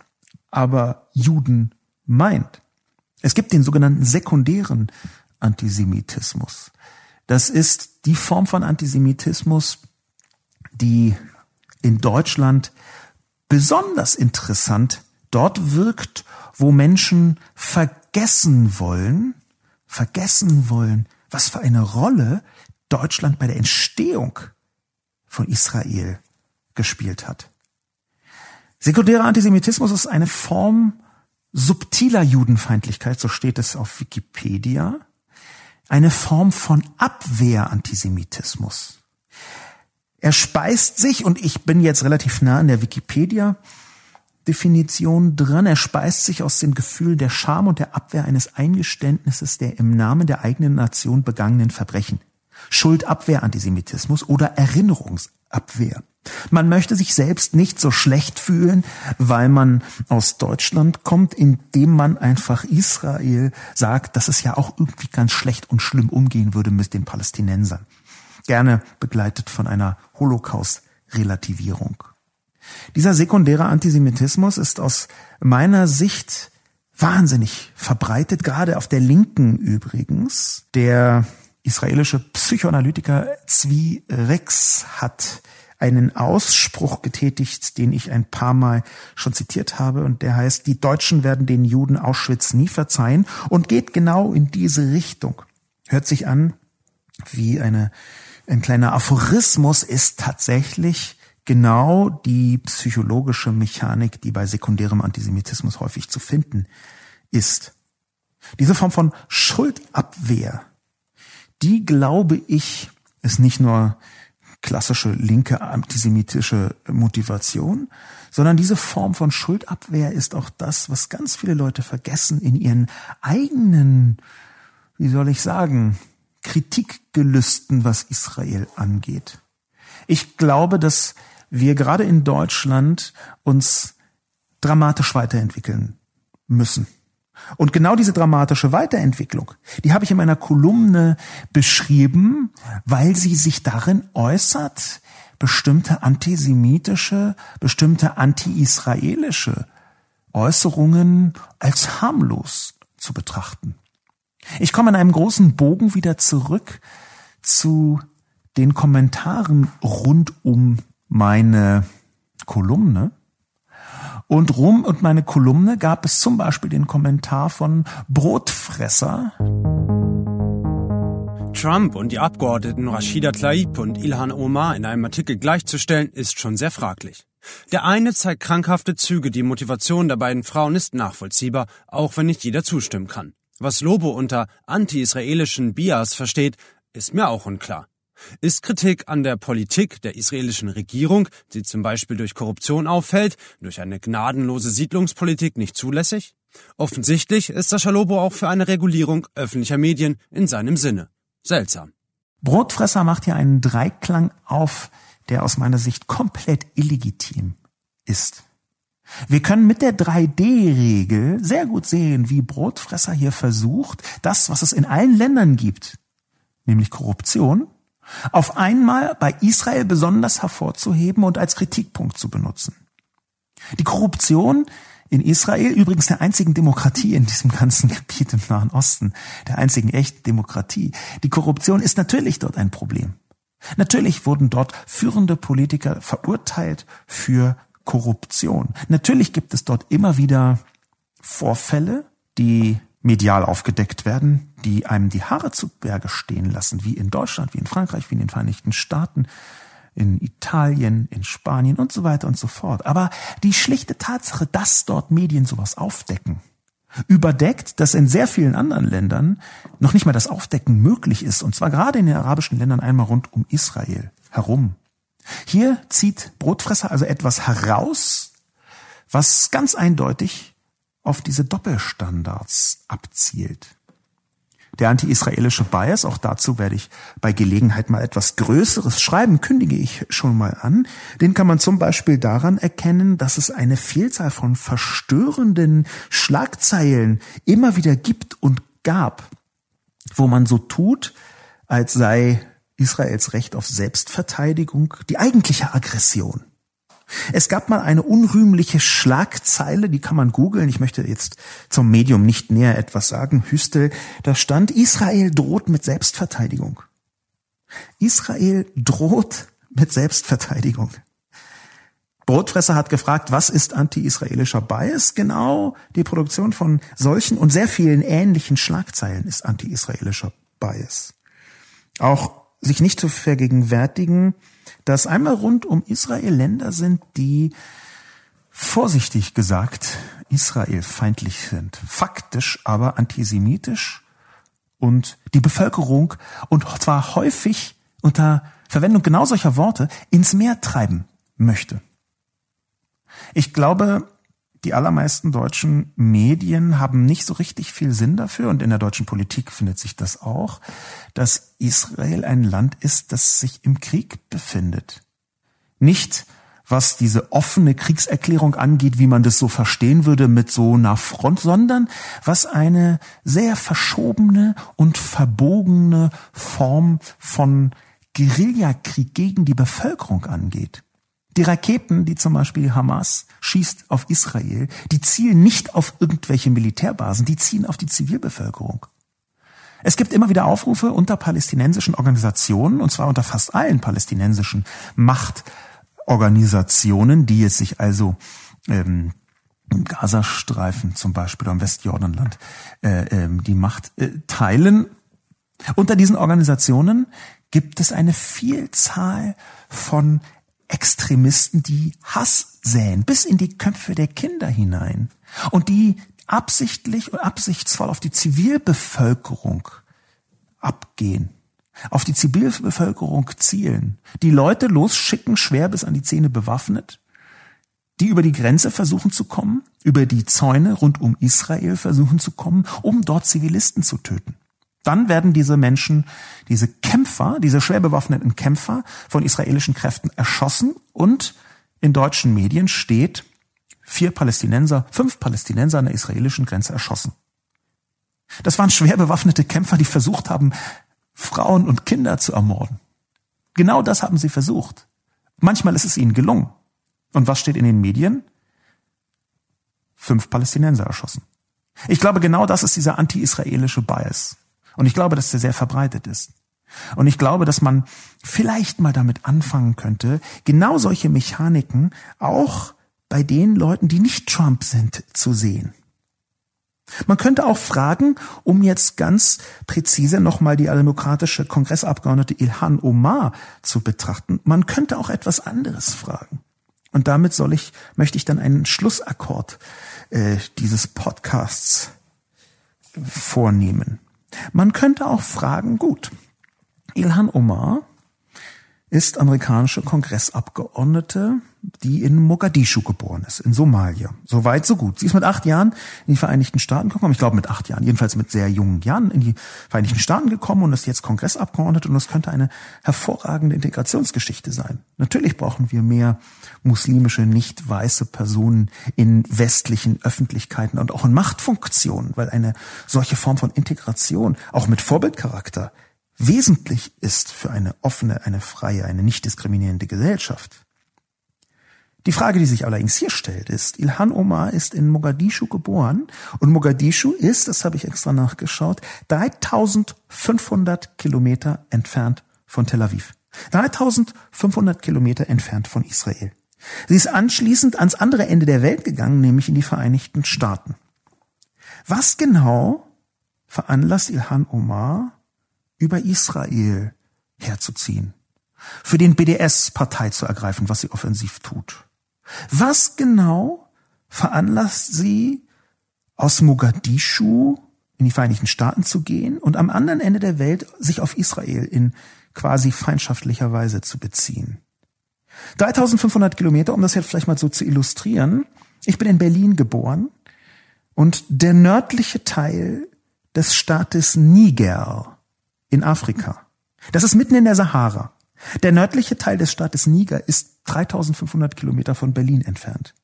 Speaker 2: aber Juden meint. Es gibt den sogenannten sekundären Antisemitismus. Das ist die Form von Antisemitismus, die in Deutschland besonders interessant dort wirkt, wo Menschen vergessen wollen, vergessen wollen, was für eine Rolle Deutschland bei der Entstehung von Israel gespielt hat. Sekundärer Antisemitismus ist eine Form subtiler Judenfeindlichkeit, so steht es auf Wikipedia, eine Form von Abwehr-Antisemitismus. Er speist sich, und ich bin jetzt relativ nah an der Wikipedia, Definition dran. Er speist sich aus dem Gefühl der Scham und der Abwehr eines Eingeständnisses der im Namen der eigenen Nation begangenen Verbrechen. Schuldabwehr, Antisemitismus oder Erinnerungsabwehr. Man möchte sich selbst nicht so schlecht fühlen, weil man aus Deutschland kommt, indem man einfach Israel sagt, dass es ja auch irgendwie ganz schlecht und schlimm umgehen würde mit den Palästinensern. Gerne begleitet von einer Holocaust-Relativierung. Dieser sekundäre Antisemitismus ist aus meiner Sicht wahnsinnig verbreitet, gerade auf der Linken übrigens. Der israelische Psychoanalytiker Zvi Rex hat einen Ausspruch getätigt, den ich ein paar Mal schon zitiert habe, und der heißt, die Deutschen werden den Juden Auschwitz nie verzeihen und geht genau in diese Richtung. Hört sich an wie eine, ein kleiner Aphorismus, ist tatsächlich genau die psychologische Mechanik, die bei sekundärem Antisemitismus häufig zu finden ist. Diese Form von Schuldabwehr, die glaube ich, ist nicht nur klassische linke antisemitische Motivation, sondern diese Form von Schuldabwehr ist auch das, was ganz viele Leute vergessen in ihren eigenen, wie soll ich sagen, Kritikgelüsten, was Israel angeht. Ich glaube, dass wir gerade in Deutschland uns dramatisch weiterentwickeln müssen. Und genau diese dramatische Weiterentwicklung, die habe ich in meiner Kolumne beschrieben, weil sie sich darin äußert, bestimmte antisemitische, bestimmte anti-israelische Äußerungen als harmlos zu betrachten. Ich komme in einem großen Bogen wieder zurück zu den Kommentaren rund um meine Kolumne. Und rum und meine Kolumne gab es zum Beispiel den Kommentar von Brotfresser.
Speaker 1: Trump und die Abgeordneten Rashida Tlaib und Ilhan Omar in einem Artikel gleichzustellen, ist schon sehr fraglich. Der eine zeigt krankhafte Züge, die Motivation der beiden Frauen ist nachvollziehbar, auch wenn nicht jeder zustimmen kann. Was Lobo unter anti-israelischen Bias versteht, ist mir auch unklar. Ist Kritik an der Politik der israelischen Regierung, die zum Beispiel durch Korruption auffällt, durch eine gnadenlose Siedlungspolitik nicht zulässig? Offensichtlich ist Sascha Lobo auch für eine Regulierung öffentlicher Medien in seinem Sinne. Seltsam.
Speaker 2: Brotfresser macht hier einen Dreiklang auf, der aus meiner Sicht komplett illegitim ist. Wir können mit der 3D-Regel sehr gut sehen, wie Brotfresser hier versucht, das, was es in allen Ländern gibt, nämlich Korruption, auf einmal bei Israel besonders hervorzuheben und als Kritikpunkt zu benutzen. Die Korruption in Israel, übrigens der einzigen Demokratie in diesem ganzen Gebiet im Nahen Osten, der einzigen echten Demokratie, die Korruption ist natürlich dort ein Problem. Natürlich wurden dort führende Politiker verurteilt für Korruption. Natürlich gibt es dort immer wieder Vorfälle, die medial aufgedeckt werden, die einem die Haare zu Berge stehen lassen, wie in Deutschland, wie in Frankreich, wie in den Vereinigten Staaten, in Italien, in Spanien und so weiter und so fort. Aber die schlichte Tatsache, dass dort Medien sowas aufdecken, überdeckt, dass in sehr vielen anderen Ländern noch nicht mal das Aufdecken möglich ist, und zwar gerade in den arabischen Ländern einmal rund um Israel herum. Hier zieht Brotfresser also etwas heraus, was ganz eindeutig auf diese Doppelstandards abzielt. Der anti-israelische Bias, auch dazu werde ich bei Gelegenheit mal etwas Größeres schreiben, kündige ich schon mal an. Den kann man zum Beispiel daran erkennen, dass es eine Vielzahl von verstörenden Schlagzeilen immer wieder gibt und gab, wo man so tut, als sei Israels Recht auf Selbstverteidigung die eigentliche Aggression. Es gab mal eine unrühmliche Schlagzeile, die kann man googeln. Ich möchte jetzt zum Medium nicht näher etwas sagen. Hüstel, da stand, Israel droht mit Selbstverteidigung. Israel droht mit Selbstverteidigung. Brotfresser hat gefragt, was ist anti-israelischer Bias? Genau die Produktion von solchen und sehr vielen ähnlichen Schlagzeilen ist anti-israelischer Bias. Auch sich nicht zu vergegenwärtigen, dass einmal rund um Israel Länder sind, die vorsichtig gesagt Israel feindlich sind, faktisch aber antisemitisch und die Bevölkerung und zwar häufig unter Verwendung genau solcher Worte ins Meer treiben möchte. Ich glaube, die allermeisten deutschen Medien haben nicht so richtig viel Sinn dafür und in der deutschen Politik findet sich das auch, dass Israel ein Land ist, das sich im Krieg befindet. Nicht was diese offene Kriegserklärung angeht, wie man das so verstehen würde mit so einer Front, sondern was eine sehr verschobene und verbogene Form von Guerillakrieg gegen die Bevölkerung angeht. Die Raketen, die zum Beispiel Hamas schießt auf Israel, die zielen nicht auf irgendwelche Militärbasen, die zielen auf die Zivilbevölkerung. Es gibt immer wieder Aufrufe unter palästinensischen Organisationen, und zwar unter fast allen palästinensischen Machtorganisationen, die es sich also ähm, im Gazastreifen zum Beispiel oder im Westjordanland äh, ähm, die Macht äh, teilen. Unter diesen Organisationen gibt es eine Vielzahl von Extremisten, die Hass säen, bis in die Köpfe der Kinder hinein und die absichtlich und absichtsvoll auf die Zivilbevölkerung abgehen, auf die Zivilbevölkerung zielen, die Leute losschicken, schwer bis an die Zähne bewaffnet, die über die Grenze versuchen zu kommen, über die Zäune rund um Israel versuchen zu kommen, um dort Zivilisten zu töten. Dann werden diese Menschen, diese Kämpfer, diese schwer bewaffneten Kämpfer von israelischen Kräften erschossen und in deutschen Medien steht, vier Palästinenser, fünf Palästinenser an der israelischen Grenze erschossen. Das waren schwer bewaffnete Kämpfer, die versucht haben, Frauen und Kinder zu ermorden. Genau das haben sie versucht. Manchmal ist es ihnen gelungen. Und was steht in den Medien? Fünf Palästinenser erschossen. Ich glaube, genau das ist dieser anti-israelische Bias. Und ich glaube, dass der sehr verbreitet ist. Und ich glaube, dass man vielleicht mal damit anfangen könnte, genau solche Mechaniken auch bei den Leuten, die nicht Trump sind, zu sehen. Man könnte auch fragen, um jetzt ganz präzise nochmal die demokratische Kongressabgeordnete Ilhan Omar zu betrachten, man könnte auch etwas anderes fragen. Und damit soll ich, möchte ich dann einen Schlussakkord äh, dieses Podcasts vornehmen. Man könnte auch fragen, gut, Ilhan Omar ist amerikanische Kongressabgeordnete, die in Mogadischu geboren ist, in Somalia. So weit, so gut. Sie ist mit acht Jahren in die Vereinigten Staaten gekommen, ich glaube mit acht Jahren, jedenfalls mit sehr jungen Jahren in die Vereinigten Staaten gekommen und ist jetzt Kongressabgeordnete und das könnte eine hervorragende Integrationsgeschichte sein. Natürlich brauchen wir mehr muslimische, nicht weiße Personen in westlichen Öffentlichkeiten und auch in Machtfunktionen, weil eine solche Form von Integration, auch mit Vorbildcharakter, wesentlich ist für eine offene, eine freie, eine nicht diskriminierende Gesellschaft. Die Frage, die sich allerdings hier stellt, ist, Ilhan Omar ist in Mogadischu geboren und Mogadischu ist, das habe ich extra nachgeschaut, 3500 Kilometer entfernt von Tel Aviv. 3500 Kilometer entfernt von Israel. Sie ist anschließend ans andere Ende der Welt gegangen, nämlich in die Vereinigten Staaten. Was genau veranlasst Ilhan Omar, über Israel herzuziehen, für den BDS Partei zu ergreifen, was sie offensiv tut. Was genau veranlasst sie, aus Mogadischu in die Vereinigten Staaten zu gehen und am anderen Ende der Welt sich auf Israel in quasi feindschaftlicher Weise zu beziehen? 3500 Kilometer, um das jetzt vielleicht mal so zu illustrieren. Ich bin in Berlin geboren und der nördliche Teil des Staates Niger in Afrika. Das ist mitten in der Sahara. Der nördliche Teil des Staates Niger ist 3500 Kilometer von Berlin entfernt.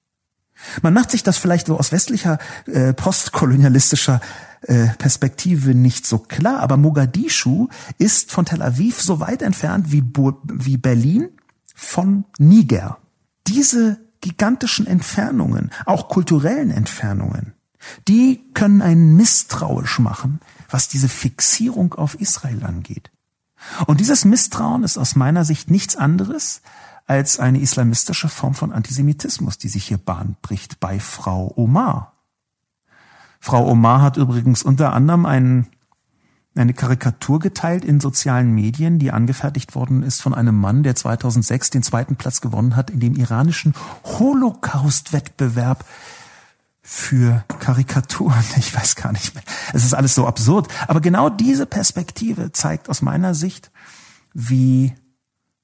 Speaker 2: Man macht sich das vielleicht so aus westlicher äh, postkolonialistischer äh, Perspektive nicht so klar, aber Mogadischu ist von Tel Aviv so weit entfernt wie, Bo wie Berlin von Niger. Diese gigantischen Entfernungen, auch kulturellen Entfernungen, die können einen misstrauisch machen, was diese Fixierung auf Israel angeht. Und dieses Misstrauen ist aus meiner Sicht nichts anderes als eine islamistische Form von Antisemitismus, die sich hier Bahn bricht bei Frau Omar. Frau Omar hat übrigens unter anderem einen, eine Karikatur geteilt in sozialen Medien, die angefertigt worden ist von einem Mann, der 2006 den zweiten Platz gewonnen hat in dem iranischen Holocaust-Wettbewerb für Karikaturen. Ich weiß gar nicht mehr. Es ist alles so absurd. Aber genau diese Perspektive zeigt aus meiner Sicht, wie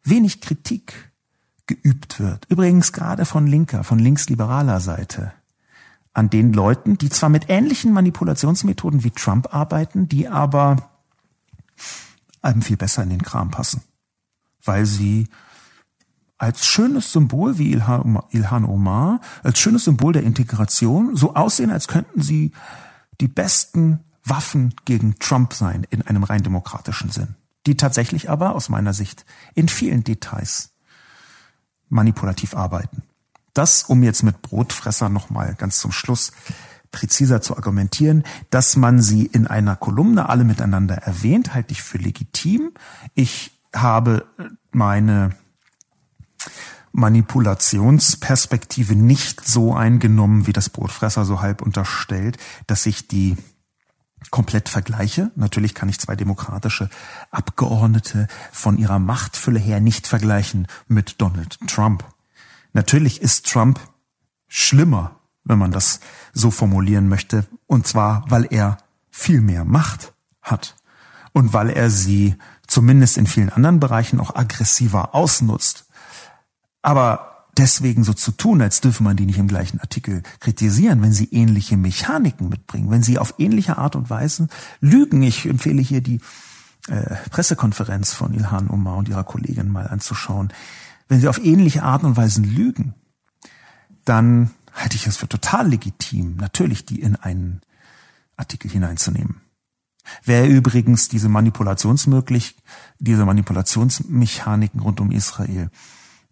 Speaker 2: wenig Kritik geübt wird. Übrigens gerade von linker, von linksliberaler Seite. An den Leuten, die zwar mit ähnlichen Manipulationsmethoden wie Trump arbeiten, die aber einem viel besser in den Kram passen. Weil sie als schönes Symbol wie Ilhan Omar, als schönes Symbol der Integration so aussehen, als könnten sie die besten Waffen gegen Trump sein in einem rein demokratischen Sinn, die tatsächlich aber aus meiner Sicht in vielen Details manipulativ arbeiten. Das, um jetzt mit Brotfresser nochmal ganz zum Schluss präziser zu argumentieren, dass man sie in einer Kolumne alle miteinander erwähnt, halte ich für legitim. Ich habe meine Manipulationsperspektive nicht so eingenommen, wie das Brotfresser so halb unterstellt, dass ich die komplett vergleiche. Natürlich kann ich zwei demokratische Abgeordnete von ihrer Machtfülle her nicht vergleichen mit Donald Trump. Natürlich ist Trump schlimmer, wenn man das so formulieren möchte, und zwar, weil er viel mehr Macht hat und weil er sie zumindest in vielen anderen Bereichen auch aggressiver ausnutzt. Aber deswegen so zu tun, als dürfe man die nicht im gleichen Artikel kritisieren, wenn sie ähnliche Mechaniken mitbringen, wenn sie auf ähnliche Art und Weise lügen. Ich empfehle hier die äh, Pressekonferenz von Ilhan Omar und ihrer Kollegin mal anzuschauen. Wenn sie auf ähnliche Art und Weisen lügen, dann halte ich es für total legitim, natürlich die in einen Artikel hineinzunehmen. Wer übrigens diese Manipulationsmöglich, diese Manipulationsmechaniken rund um Israel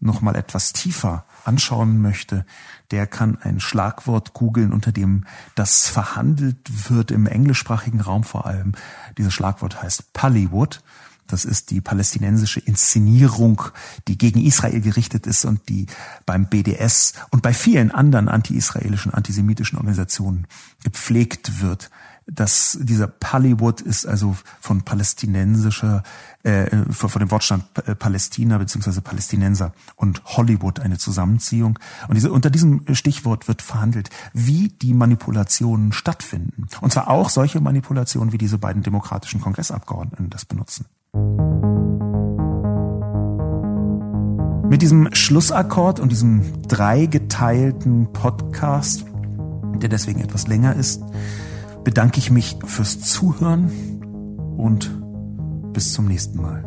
Speaker 2: noch mal etwas tiefer anschauen möchte, der kann ein Schlagwort googeln, unter dem das verhandelt wird im englischsprachigen Raum vor allem. Dieses Schlagwort heißt Pallywood. Das ist die palästinensische Inszenierung, die gegen Israel gerichtet ist und die beim BDS und bei vielen anderen anti-israelischen, antisemitischen Organisationen gepflegt wird dass dieser Pallywood ist also von palästinensischer, äh, von, dem Wortstand äh, Palästina beziehungsweise Palästinenser und Hollywood eine Zusammenziehung. Und diese, unter diesem Stichwort wird verhandelt, wie die Manipulationen stattfinden. Und zwar auch solche Manipulationen, wie diese beiden demokratischen Kongressabgeordneten das benutzen. Mit diesem Schlussakkord und diesem dreigeteilten Podcast, der deswegen etwas länger ist, bedanke ich mich fürs Zuhören und bis zum nächsten Mal.